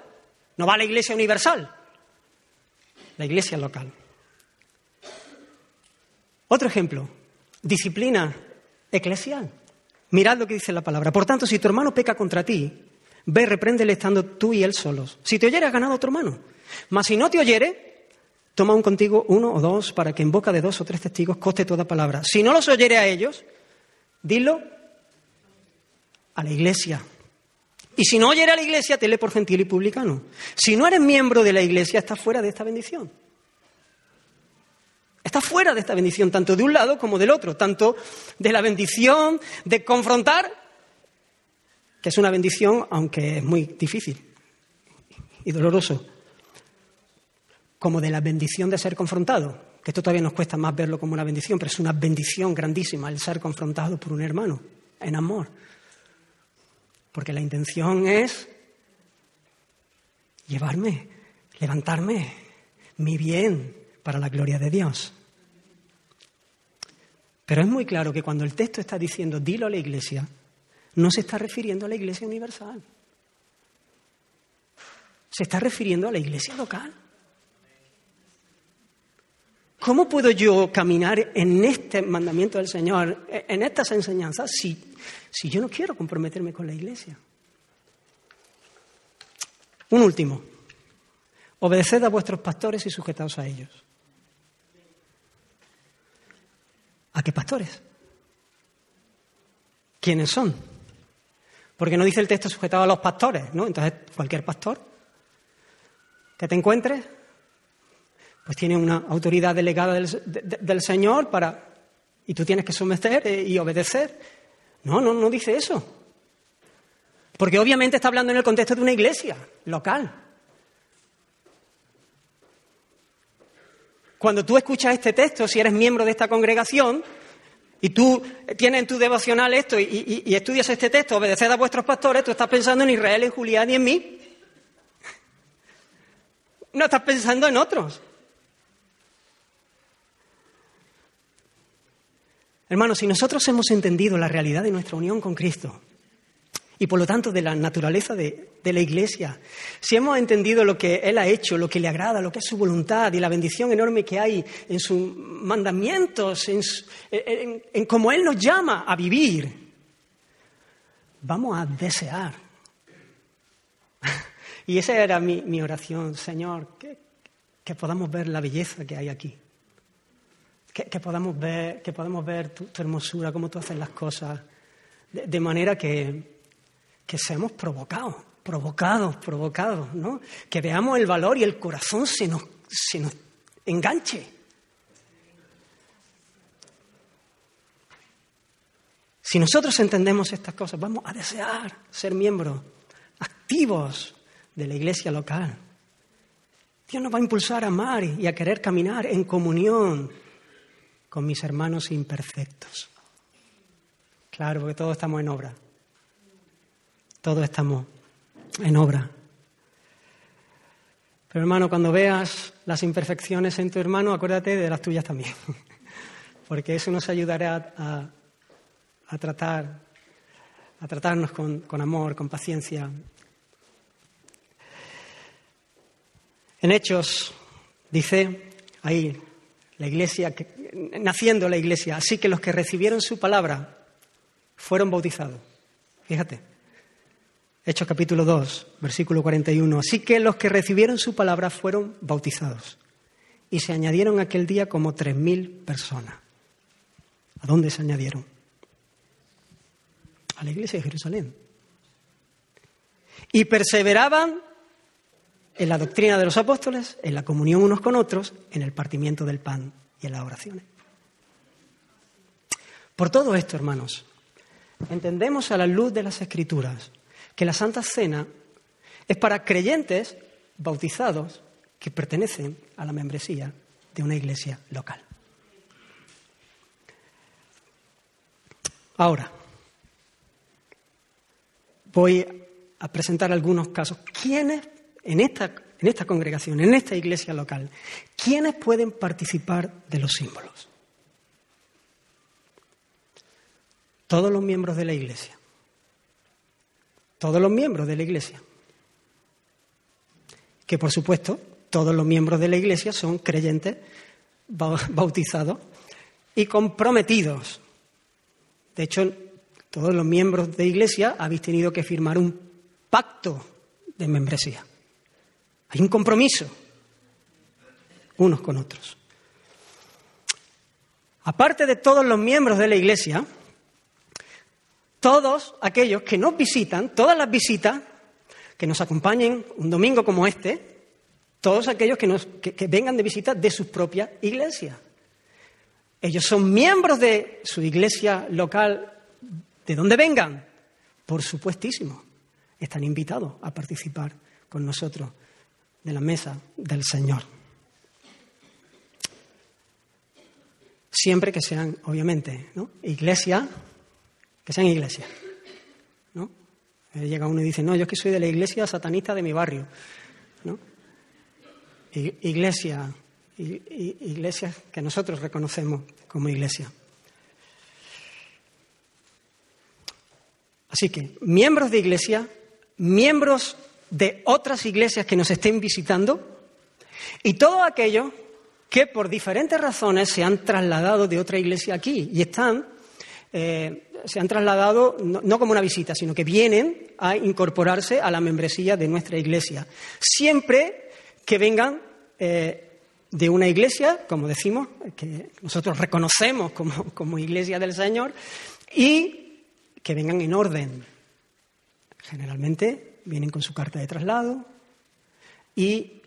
[SPEAKER 2] No va a la iglesia universal. La iglesia local. Otro ejemplo, disciplina eclesial. Mirad lo que dice la palabra. Por tanto, si tu hermano peca contra ti, ve, repréndele estando tú y él solos. Si te oyere, has ganado a otro hermano. Mas si no te oyere, toma un contigo uno o dos para que en boca de dos o tres testigos coste toda palabra. Si no los oyere a ellos, dilo a la iglesia. Y si no oyera a la iglesia, tele por gentil y publicano. Si no eres miembro de la iglesia, estás fuera de esta bendición. Estás fuera de esta bendición, tanto de un lado como del otro, tanto de la bendición de confrontar, que es una bendición, aunque es muy difícil y doloroso, como de la bendición de ser confrontado, que esto todavía nos cuesta más verlo como una bendición, pero es una bendición grandísima el ser confrontado por un hermano en amor. Porque la intención es llevarme, levantarme, mi bien para la gloria de Dios. Pero es muy claro que cuando el texto está diciendo dilo a la iglesia, no se está refiriendo a la iglesia universal. Se está refiriendo a la iglesia local. ¿Cómo puedo yo caminar en este mandamiento del Señor, en estas enseñanzas, si, si yo no quiero comprometerme con la iglesia? Un último. Obedeced a vuestros pastores y sujetaos a ellos. ¿A qué pastores? ¿Quiénes son? Porque no dice el texto sujetado a los pastores, ¿no? Entonces, cualquier pastor que te encuentres pues tiene una autoridad delegada del, Señor para... y tú tienes que someter eh, y obedecer. No, no, no dice eso. Porque obviamente está hablando en el contexto de una iglesia local. Cuando tú escuchas este texto, si eres miembro de esta congregación, y tú tienes en tu devocional esto y, estudias este texto, obedeced a vuestros pastores, tú estás pensando en Israel, en Julián y en mí. No estás pensando en otros. Hermanos, si nosotros hemos entendido la realidad de nuestra unión con Cristo y por lo tanto de la naturaleza de, la Iglesia, si hemos entendido lo que Él ha hecho, lo que le agrada, lo que es su voluntad y la bendición enorme que hay en sus mandamientos, en, cómo Él nos llama a vivir, vamos a desear. y esa era mi, oración, Señor, que podamos ver la belleza que hay aquí que, podamos ver, que podamos ver tu, hermosura, cómo tú haces las cosas, de, manera que, que seamos provocados, provocados, provocados, ¿no? Que veamos el valor y el corazón se nos, se nos enganche. Si nosotros entendemos estas cosas, vamos a desear ser miembros activos de la iglesia local. Dios nos va a impulsar a amar y a querer caminar en comunión con mis hermanos imperfectos. Claro, porque todos estamos en obra. Todos estamos en obra. Pero hermano, cuando veas las imperfecciones en tu hermano, acuérdate de las tuyas también. Porque eso nos ayudará a, tratar, a tratarnos con, con amor, con paciencia. En Hechos dice ahí la iglesia, naciendo la iglesia. Así que los que recibieron su palabra fueron bautizados. Fíjate. Hechos capítulo 2, versículo 41. Así que los que recibieron su palabra fueron bautizados. Y se añadieron aquel día como tres mil personas. ¿A dónde se añadieron? A la iglesia de Jerusalén. Y perseveraban en la doctrina de los apóstoles, en la comunión unos con otros, en el partimiento del pan y en las oraciones. Por todo esto, hermanos, entendemos a la luz de las Escrituras que la Santa Cena es para creyentes bautizados que pertenecen a la membresía de una iglesia local. Ahora, voy a presentar algunos casos. ¿Quiénes en esta, en esta congregación, en esta iglesia local, ¿quiénes pueden participar de los símbolos? Todos los miembros de la iglesia. Todos los miembros de la iglesia. Que por supuesto, todos los miembros de la iglesia son creyentes, bautizados y comprometidos. De hecho, todos los miembros de iglesia habéis tenido que firmar un pacto de membresía. Hay un compromiso unos con otros. Aparte de todos los miembros de la Iglesia, todos aquellos que nos visitan, todas las visitas, que nos acompañen un domingo como este, todos aquellos que, nos, que vengan de visita de sus propias iglesias. Ellos son miembros de su iglesia local, de donde vengan, por supuestísimo. Están invitados a participar con nosotros de la mesa del Señor. Siempre que sean, obviamente, ¿no? iglesia, que sean iglesias. ¿no? Eh, llega uno y dice, no, yo es que soy de la iglesia satanista de mi barrio. ¿no? Iglesia, iglesias que nosotros reconocemos como iglesia. Así que, miembros de iglesia, miembros de otras iglesias que nos estén visitando y todo aquello que por diferentes razones se han trasladado de otra iglesia aquí y están, eh, se han trasladado no, como una visita, sino que vienen a incorporarse a la membresía de nuestra iglesia. Siempre que vengan eh, de una iglesia, como decimos, que nosotros reconocemos como, como iglesia del Señor, y que vengan en orden. Generalmente vienen con su carta de traslado y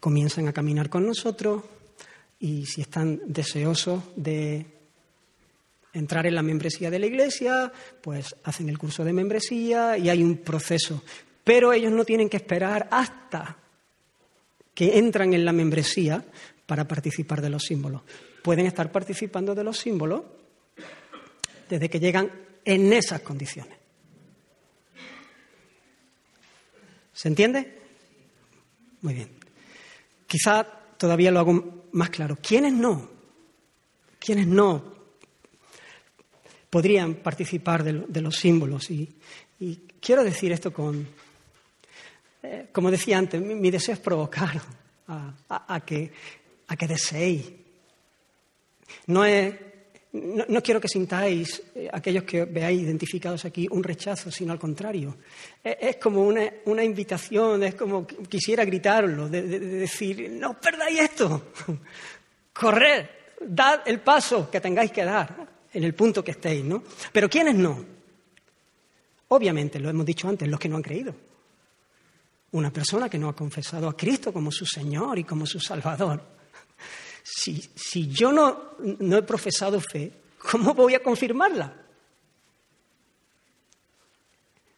[SPEAKER 2] comienzan a caminar con nosotros y si están deseosos de entrar en la membresía de la iglesia, pues hacen el curso de membresía y hay un proceso. Pero ellos no tienen que esperar hasta que entran en la membresía para participar de los símbolos. Pueden estar participando de los símbolos desde que llegan en esas condiciones. ¿Se entiende? Muy bien. Quizá todavía lo hago más claro. ¿Quiénes no? ¿Quiénes no podrían participar de, los símbolos? Y, quiero decir esto con, eh, como decía antes, mi, deseo es provocar a, que, a que deseéis. No es no, quiero que sintáis, eh, aquellos que veáis identificados aquí, un rechazo, sino al contrario. Es, como una, invitación, es como quisiera gritarlo, de, decir, no perdáis esto, corred, dad el paso que tengáis que dar en el punto que estéis, ¿no? Pero ¿quiénes no? Obviamente, lo hemos dicho antes, los que no han creído. Una persona que no ha confesado a Cristo como su Señor y como su Salvador si, yo no, he profesado fe, ¿cómo voy a confirmarla?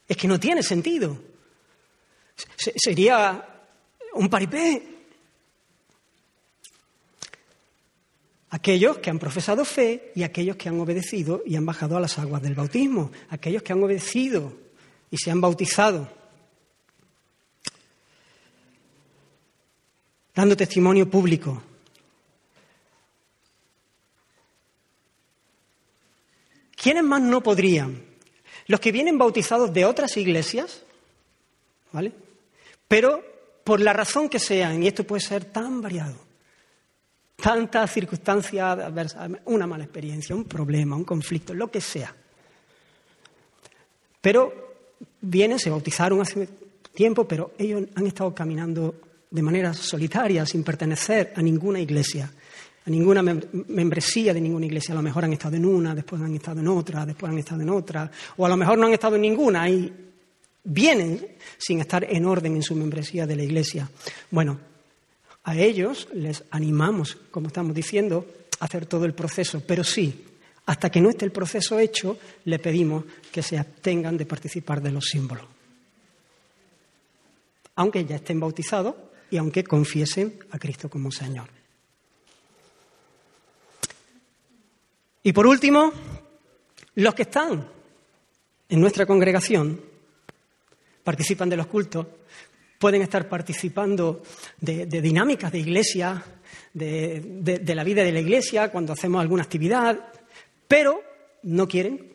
[SPEAKER 2] Es que no tiene sentido. sería un paripé. Aquellos que han profesado fe y aquellos que han obedecido y han bajado a las aguas del bautismo. Aquellos que han obedecido y se han bautizado. Dando testimonio público ¿Quiénes más no podrían? Los que vienen bautizados de otras iglesias, ¿vale? Pero por la razón que sean, y esto puede ser tan variado, tantas circunstancias adversas, una mala experiencia, un problema, un conflicto, lo que sea. Pero vienen, se bautizaron hace tiempo, pero ellos han estado caminando de manera solitaria, sin pertenecer a ninguna iglesia a ninguna membresía de ninguna iglesia. A lo mejor han estado en una, después han estado en otra, después han estado en otra, o a lo mejor no han estado en ninguna y vienen sin estar en orden en su membresía de la iglesia. Bueno, a ellos les animamos, como estamos diciendo, a hacer todo el proceso, pero sí, hasta que no esté el proceso hecho, le pedimos que se abstengan de participar de los símbolos. Aunque ya estén bautizados y aunque confiesen a Cristo como Señor. Y por último, los que están en nuestra congregación participan de los cultos, pueden estar participando de, dinámicas de iglesia, de, la vida de la iglesia, cuando hacemos alguna actividad, pero no quieren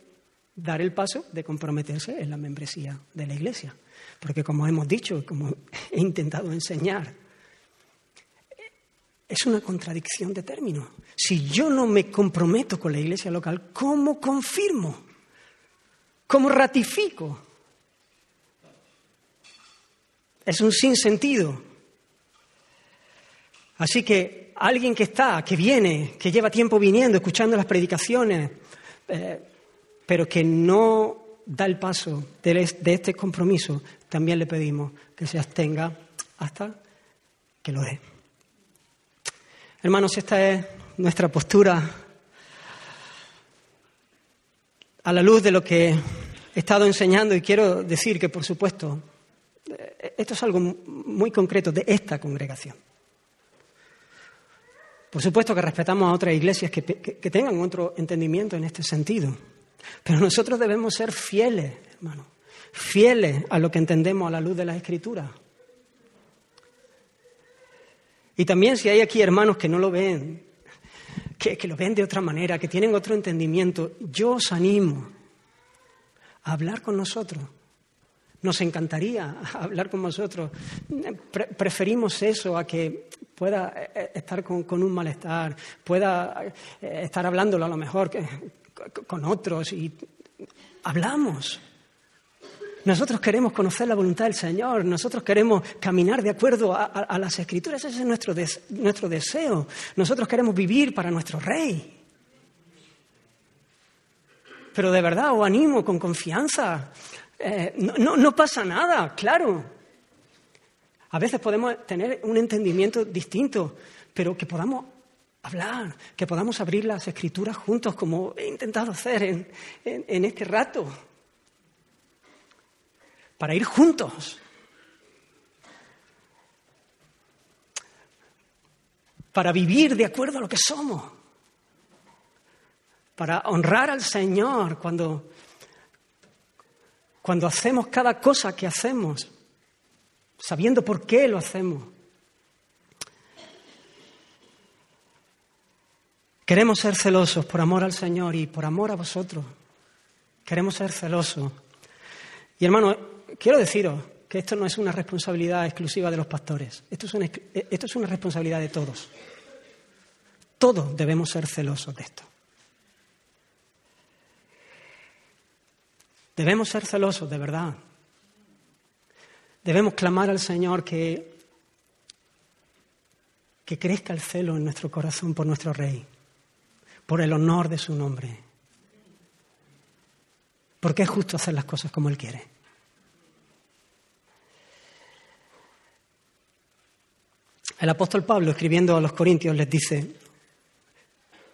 [SPEAKER 2] dar el paso de comprometerse en la membresía de la iglesia. Porque como hemos dicho, como he intentado enseñar, es una contradicción de términos. Si yo no me comprometo con la iglesia local, ¿cómo confirmo? ¿Cómo ratifico? Es un sinsentido. Así que alguien que está, que viene, que lleva tiempo viniendo, escuchando las predicaciones, eh, pero que no da el paso de este compromiso, también le pedimos que se abstenga hasta que lo dé. Hermanos, esta es nuestra postura a la luz de lo que he estado enseñando y quiero decir que, por supuesto, esto es algo muy concreto de esta congregación. Por supuesto que respetamos a otras iglesias que, tengan otro entendimiento en este sentido, pero nosotros debemos ser fieles, hermano, fieles a lo que entendemos a la luz de las Escrituras. Y también si hay aquí hermanos que no lo ven, que, que lo ven de otra manera, que tienen otro entendimiento, yo os animo a hablar con nosotros nos encantaría hablar con vosotros. preferimos eso a que pueda eh, estar con, un malestar, pueda eh, estar hablándolo a lo mejor con otros y hablamos. Nosotros queremos conocer la voluntad del Señor, nosotros queremos caminar de acuerdo a, las escrituras, ese es nuestro, nuestro deseo. Nosotros queremos vivir para nuestro Rey. Pero de verdad os animo con confianza eh, no, pasa nada, claro. A veces podemos tener un entendimiento distinto, pero que podamos hablar, que podamos abrir las escrituras juntos, como he intentado hacer en, este rato, para ir juntos. Para vivir de acuerdo a lo que somos, para honrar al Señor cuando cuando hacemos cada cosa que hacemos, sabiendo por qué lo hacemos. Queremos ser celosos por amor al Señor y por amor a vosotros. Queremos ser celosos. Y hermano, quiero deciros que esto no es una responsabilidad exclusiva de los pastores, esto es una, esto es una responsabilidad de todos. Todos debemos ser celosos de esto. Debemos ser celosos, de verdad. Debemos clamar al Señor que, que crezca el celo en nuestro corazón por nuestro Rey, por el honor de su nombre. Porque es justo hacer las cosas como Él quiere. El apóstol Pablo, escribiendo a los Corintios, les dice,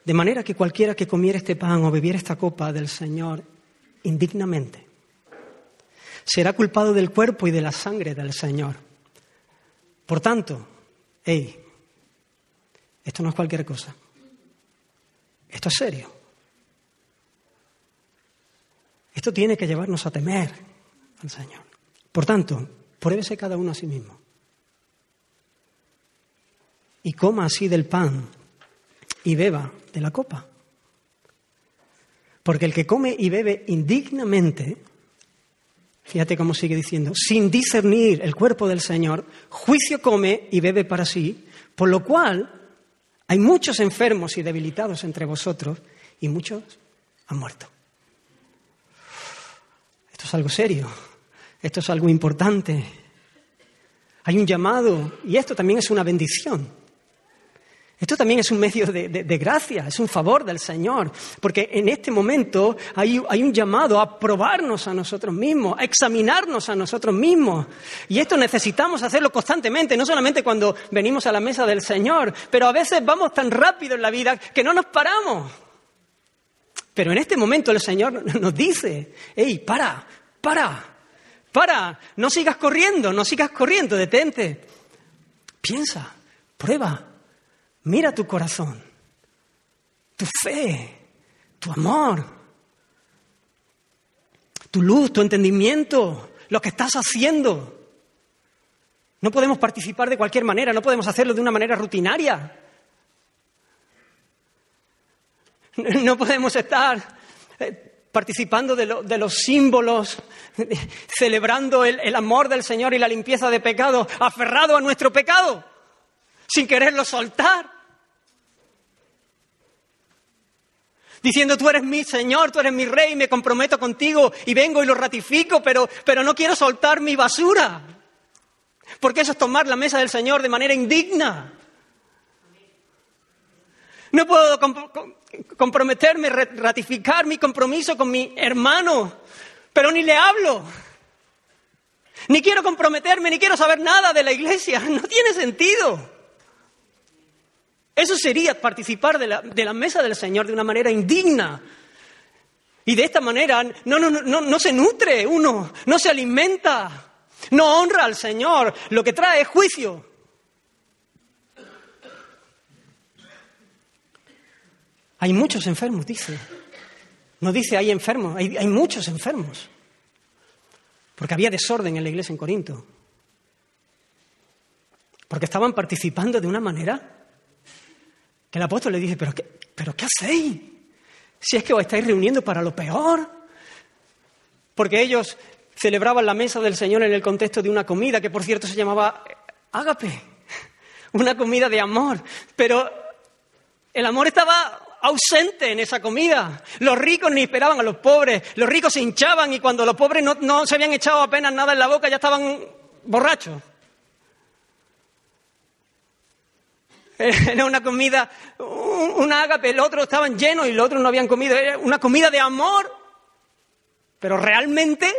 [SPEAKER 2] de manera que cualquiera que comiera este pan o bebiera esta copa del Señor indignamente. Será culpado del cuerpo y de la sangre del Señor. Por tanto, hey, esto no es cualquier cosa. Esto es serio. Esto tiene que llevarnos a temer al Señor. Por tanto, pruébese cada uno a sí mismo. Y coma así del pan y beba de la copa. Porque el que come y bebe indignamente, fíjate cómo sigue diciendo, sin discernir el cuerpo del Señor, juicio come y bebe para sí, por lo cual hay muchos enfermos y debilitados entre vosotros y muchos han muerto. Esto es algo serio, esto es algo importante. Hay un llamado y esto también es una bendición. Esto también es un medio de, gracia, es un favor del Señor, porque en este momento hay, un llamado a probarnos a nosotros mismos, a examinarnos a nosotros mismos. Y esto necesitamos hacerlo constantemente, no solamente cuando venimos a la mesa del Señor, pero a veces vamos tan rápido en la vida que no nos paramos. Pero en este momento el Señor nos dice, hey, para, para, para, no sigas corriendo, no sigas corriendo, detente. Piensa, prueba, Mira tu corazón, tu fe, tu amor, tu luz, tu entendimiento, lo que estás haciendo. No podemos participar de cualquier manera, no podemos hacerlo de una manera rutinaria. No podemos estar eh, participando de, los símbolos, celebrando el amor del Señor y la limpieza de pecado, aferrado a nuestro pecado, sin quererlo soltar. Diciendo, tú eres mi Señor, tú eres mi Rey, me comprometo contigo y vengo y lo ratifico, pero, pero no quiero soltar mi basura. Porque eso es tomar la mesa del Señor de manera indigna. No puedo comprometerme, ratificar mi compromiso con mi hermano, pero ni le hablo. Ni quiero comprometerme, ni quiero saber nada de la iglesia. No tiene sentido. Eso sería participar de la, de la mesa del Señor de una manera indigna. Y de esta manera no, no, no, no se nutre uno, no se alimenta, no honra al Señor. Lo que trae es juicio. Hay muchos enfermos, dice. No dice hay enfermos, hay, hay muchos enfermos. Porque había desorden en la iglesia en Corinto. Porque estaban participando de una manera el apóstol le dice, ¿pero qué, pero qué hacéis? Si es que os estáis reuniendo para lo peor. Porque ellos celebraban la mesa del Señor en el contexto de una comida que, por cierto, se llamaba ágape, una comida de amor. Pero el amor estaba ausente en esa comida. Los ricos ni esperaban a los pobres. Los ricos se hinchaban y cuando los pobres no, no se habían echado apenas nada en la boca ya estaban borrachos. Era una comida, un ágape, el otro estaban llenos y los otros no habían comido. Era una comida de amor. Pero realmente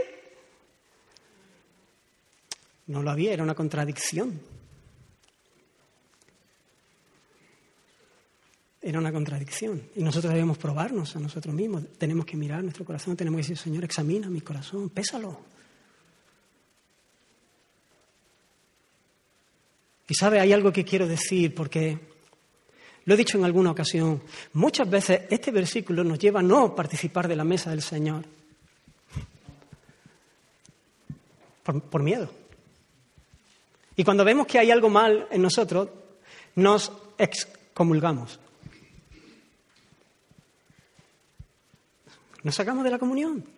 [SPEAKER 2] no lo había, era una contradicción. Era una contradicción. Y nosotros debemos probarnos a nosotros mismos. Tenemos que mirar nuestro corazón, tenemos que decir, Señor, examina mi corazón, pésalo. Y sabe, hay algo que quiero decir porque lo he dicho en alguna ocasión. Muchas veces este versículo nos lleva a no participar de la mesa del Señor por, por miedo. Y cuando vemos que hay algo mal en nosotros, nos excomulgamos. Nos sacamos de la comunión.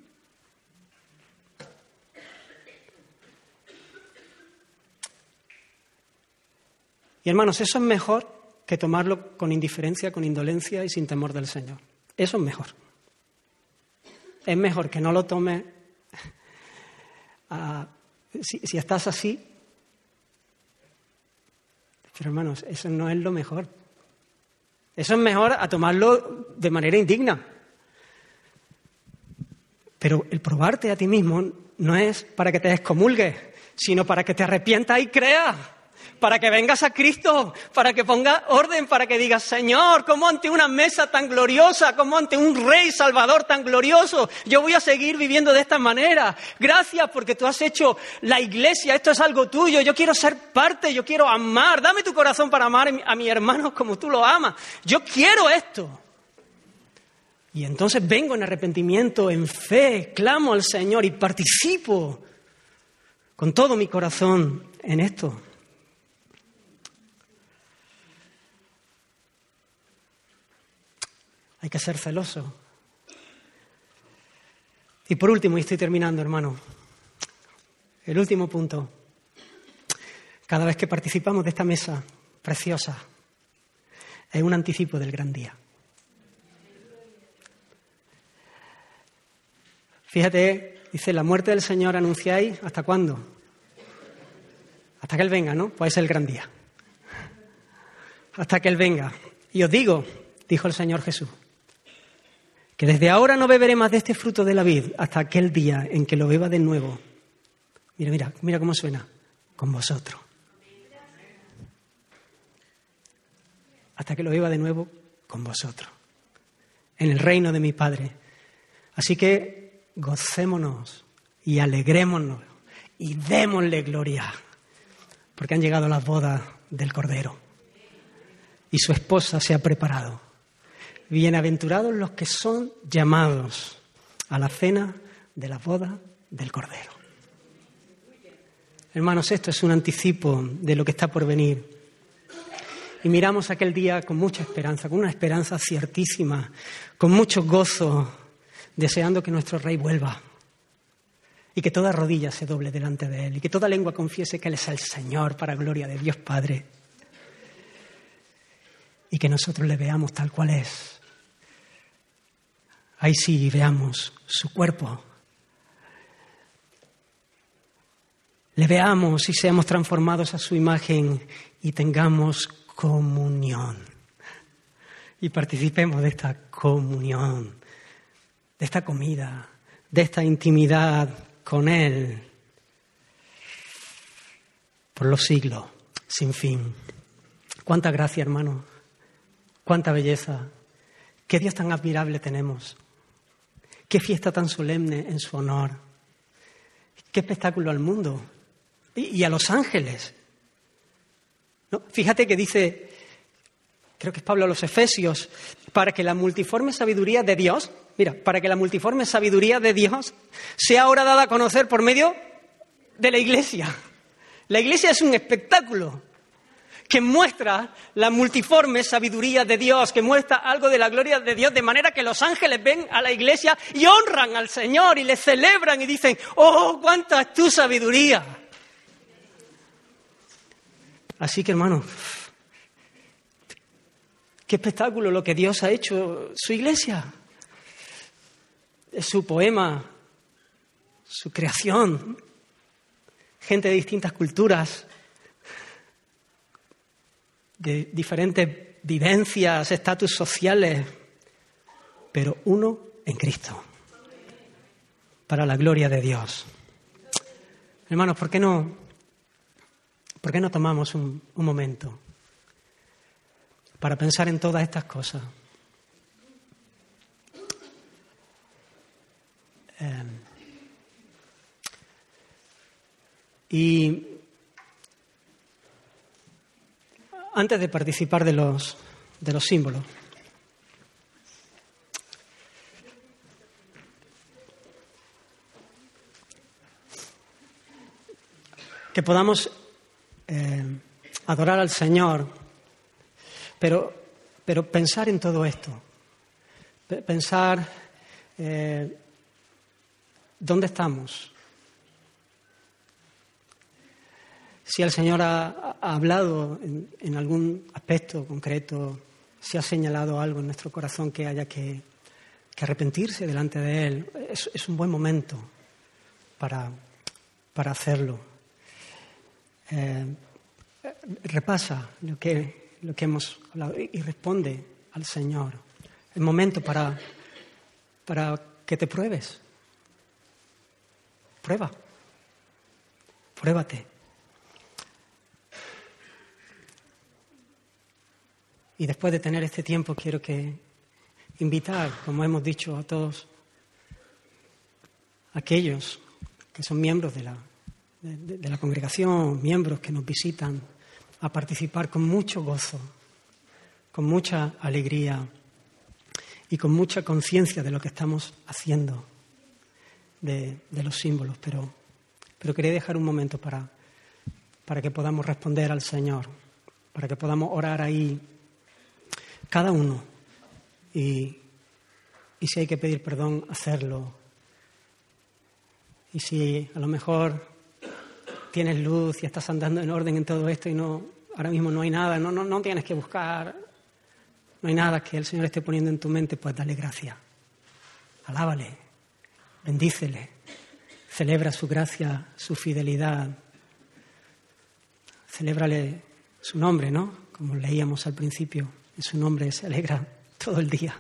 [SPEAKER 2] Y hermanos, eso es mejor que tomarlo con indiferencia, con indolencia y sin temor del Señor. Eso es mejor. Es mejor que no lo tome. si, si estás así. Pero hermanos, eso no es lo mejor. Eso es mejor a tomarlo de manera indigna. Pero el probarte a ti mismo no es para que te excomulgues, sino para que te arrepientas y creas para que vengas a Cristo, para que ponga orden, para que digas, Señor, como ante una mesa tan gloriosa, como ante un Rey Salvador tan glorioso, yo voy a seguir viviendo de esta manera. Gracias porque tú has hecho la iglesia, esto es algo tuyo, yo quiero ser parte, yo quiero amar, dame tu corazón para amar a mi hermano como tú lo amas. Yo quiero esto. Y entonces vengo en arrepentimiento, en fe, clamo al Señor y participo con todo mi corazón en esto. Hay que ser celoso. Y por último, y estoy terminando, hermano, el último punto. Cada vez que participamos de esta mesa preciosa, es un anticipo del gran día. Fíjate, dice, la muerte del Señor anunciáis, ¿hasta cuándo? Hasta que Él venga, ¿no? Pues es el gran día. Hasta que Él venga. Y os digo, dijo el Señor Jesús, que desde ahora no beberé más de este fruto de la vid hasta aquel día en que lo beba de nuevo. Mira, mira, mira cómo suena. Con vosotros. Hasta que lo beba de nuevo con vosotros. En el reino de mi Padre. Así que gocémonos y alegrémonos y démosle gloria. Porque han llegado las bodas del Cordero. Y su esposa se ha preparado. Bienaventurados los que son llamados a la cena de la boda del Cordero. Hermanos, esto es un anticipo de lo que está por venir. Y miramos aquel día con mucha esperanza, con una esperanza ciertísima, con mucho gozo, deseando que nuestro Rey vuelva y que toda rodilla se doble delante de Él y que toda lengua confiese que Él es el Señor para gloria de Dios Padre y que nosotros le veamos tal cual es, Ahí sí veamos su cuerpo. Le veamos y seamos transformados a su imagen y tengamos comunión. Y participemos de esta comunión, de esta comida, de esta intimidad con Él por los siglos, sin fin. Cuánta gracia, hermano, cuánta belleza, qué Dios tan admirable tenemos, qué fiesta tan solemne en su honor, qué espectáculo al mundo y, a los ángeles. Fíjate que dice, creo que es Pablo a los Efesios, para que la multiforme sabiduría de Dios, mira, para que la multiforme sabiduría de Dios sea ahora dada a conocer por medio de la iglesia. La iglesia es un espectáculo que muestra la multiforme sabiduría de Dios, que muestra algo de la gloria de Dios, de manera que los ángeles ven a la iglesia y honran al Señor y le celebran y dicen, oh, cuánta es tu sabiduría. Así que hermano, qué espectáculo lo que Dios ha hecho su iglesia. Es su poema, su creación, gente de distintas culturas, de diferentes vivencias, estatus sociales, pero uno en Cristo, para la gloria de Dios. Hermanos, ¿por qué no, por qué no tomamos un, momento para pensar en todas estas cosas? Eh, y antes de participar de los, de los símbolos, que podamos eh, adorar al Señor, pero, pero, pensar en todo esto, pensar eh, dónde estamos, si el Señor ha, hablado en, algún aspecto concreto, si ha señalado algo en nuestro corazón que haya que, arrepentirse delante de Él, es, un buen momento para, hacerlo. Eh, repasa lo que, lo que hemos hablado y, responde al Señor. Es momento para, para que te pruebes. Prueba. Pruébate. Y después de tener este tiempo quiero invitar, como hemos dicho, a todos aquellos que son miembros de la, de, congregación, miembros que nos visitan, a participar con mucho gozo, con mucha alegría y con mucha conciencia de lo que estamos haciendo, de, los símbolos. Pero, pero quería dejar un momento para, para que podamos responder al Señor, para que podamos orar ahí cada uno. Y, si hay que pedir perdón, hacerlo. Y si a lo mejor tienes luz y estás andando en orden en todo esto y no ahora mismo no hay nada, no, no, no tienes que buscar, no hay nada que el Señor esté poniendo en tu mente, pues dale gracia. Alábale, bendícele, celebra su gracia, su fidelidad. Celébrale su nombre, ¿no? Como leíamos al principio su nombre se alegra todo el día.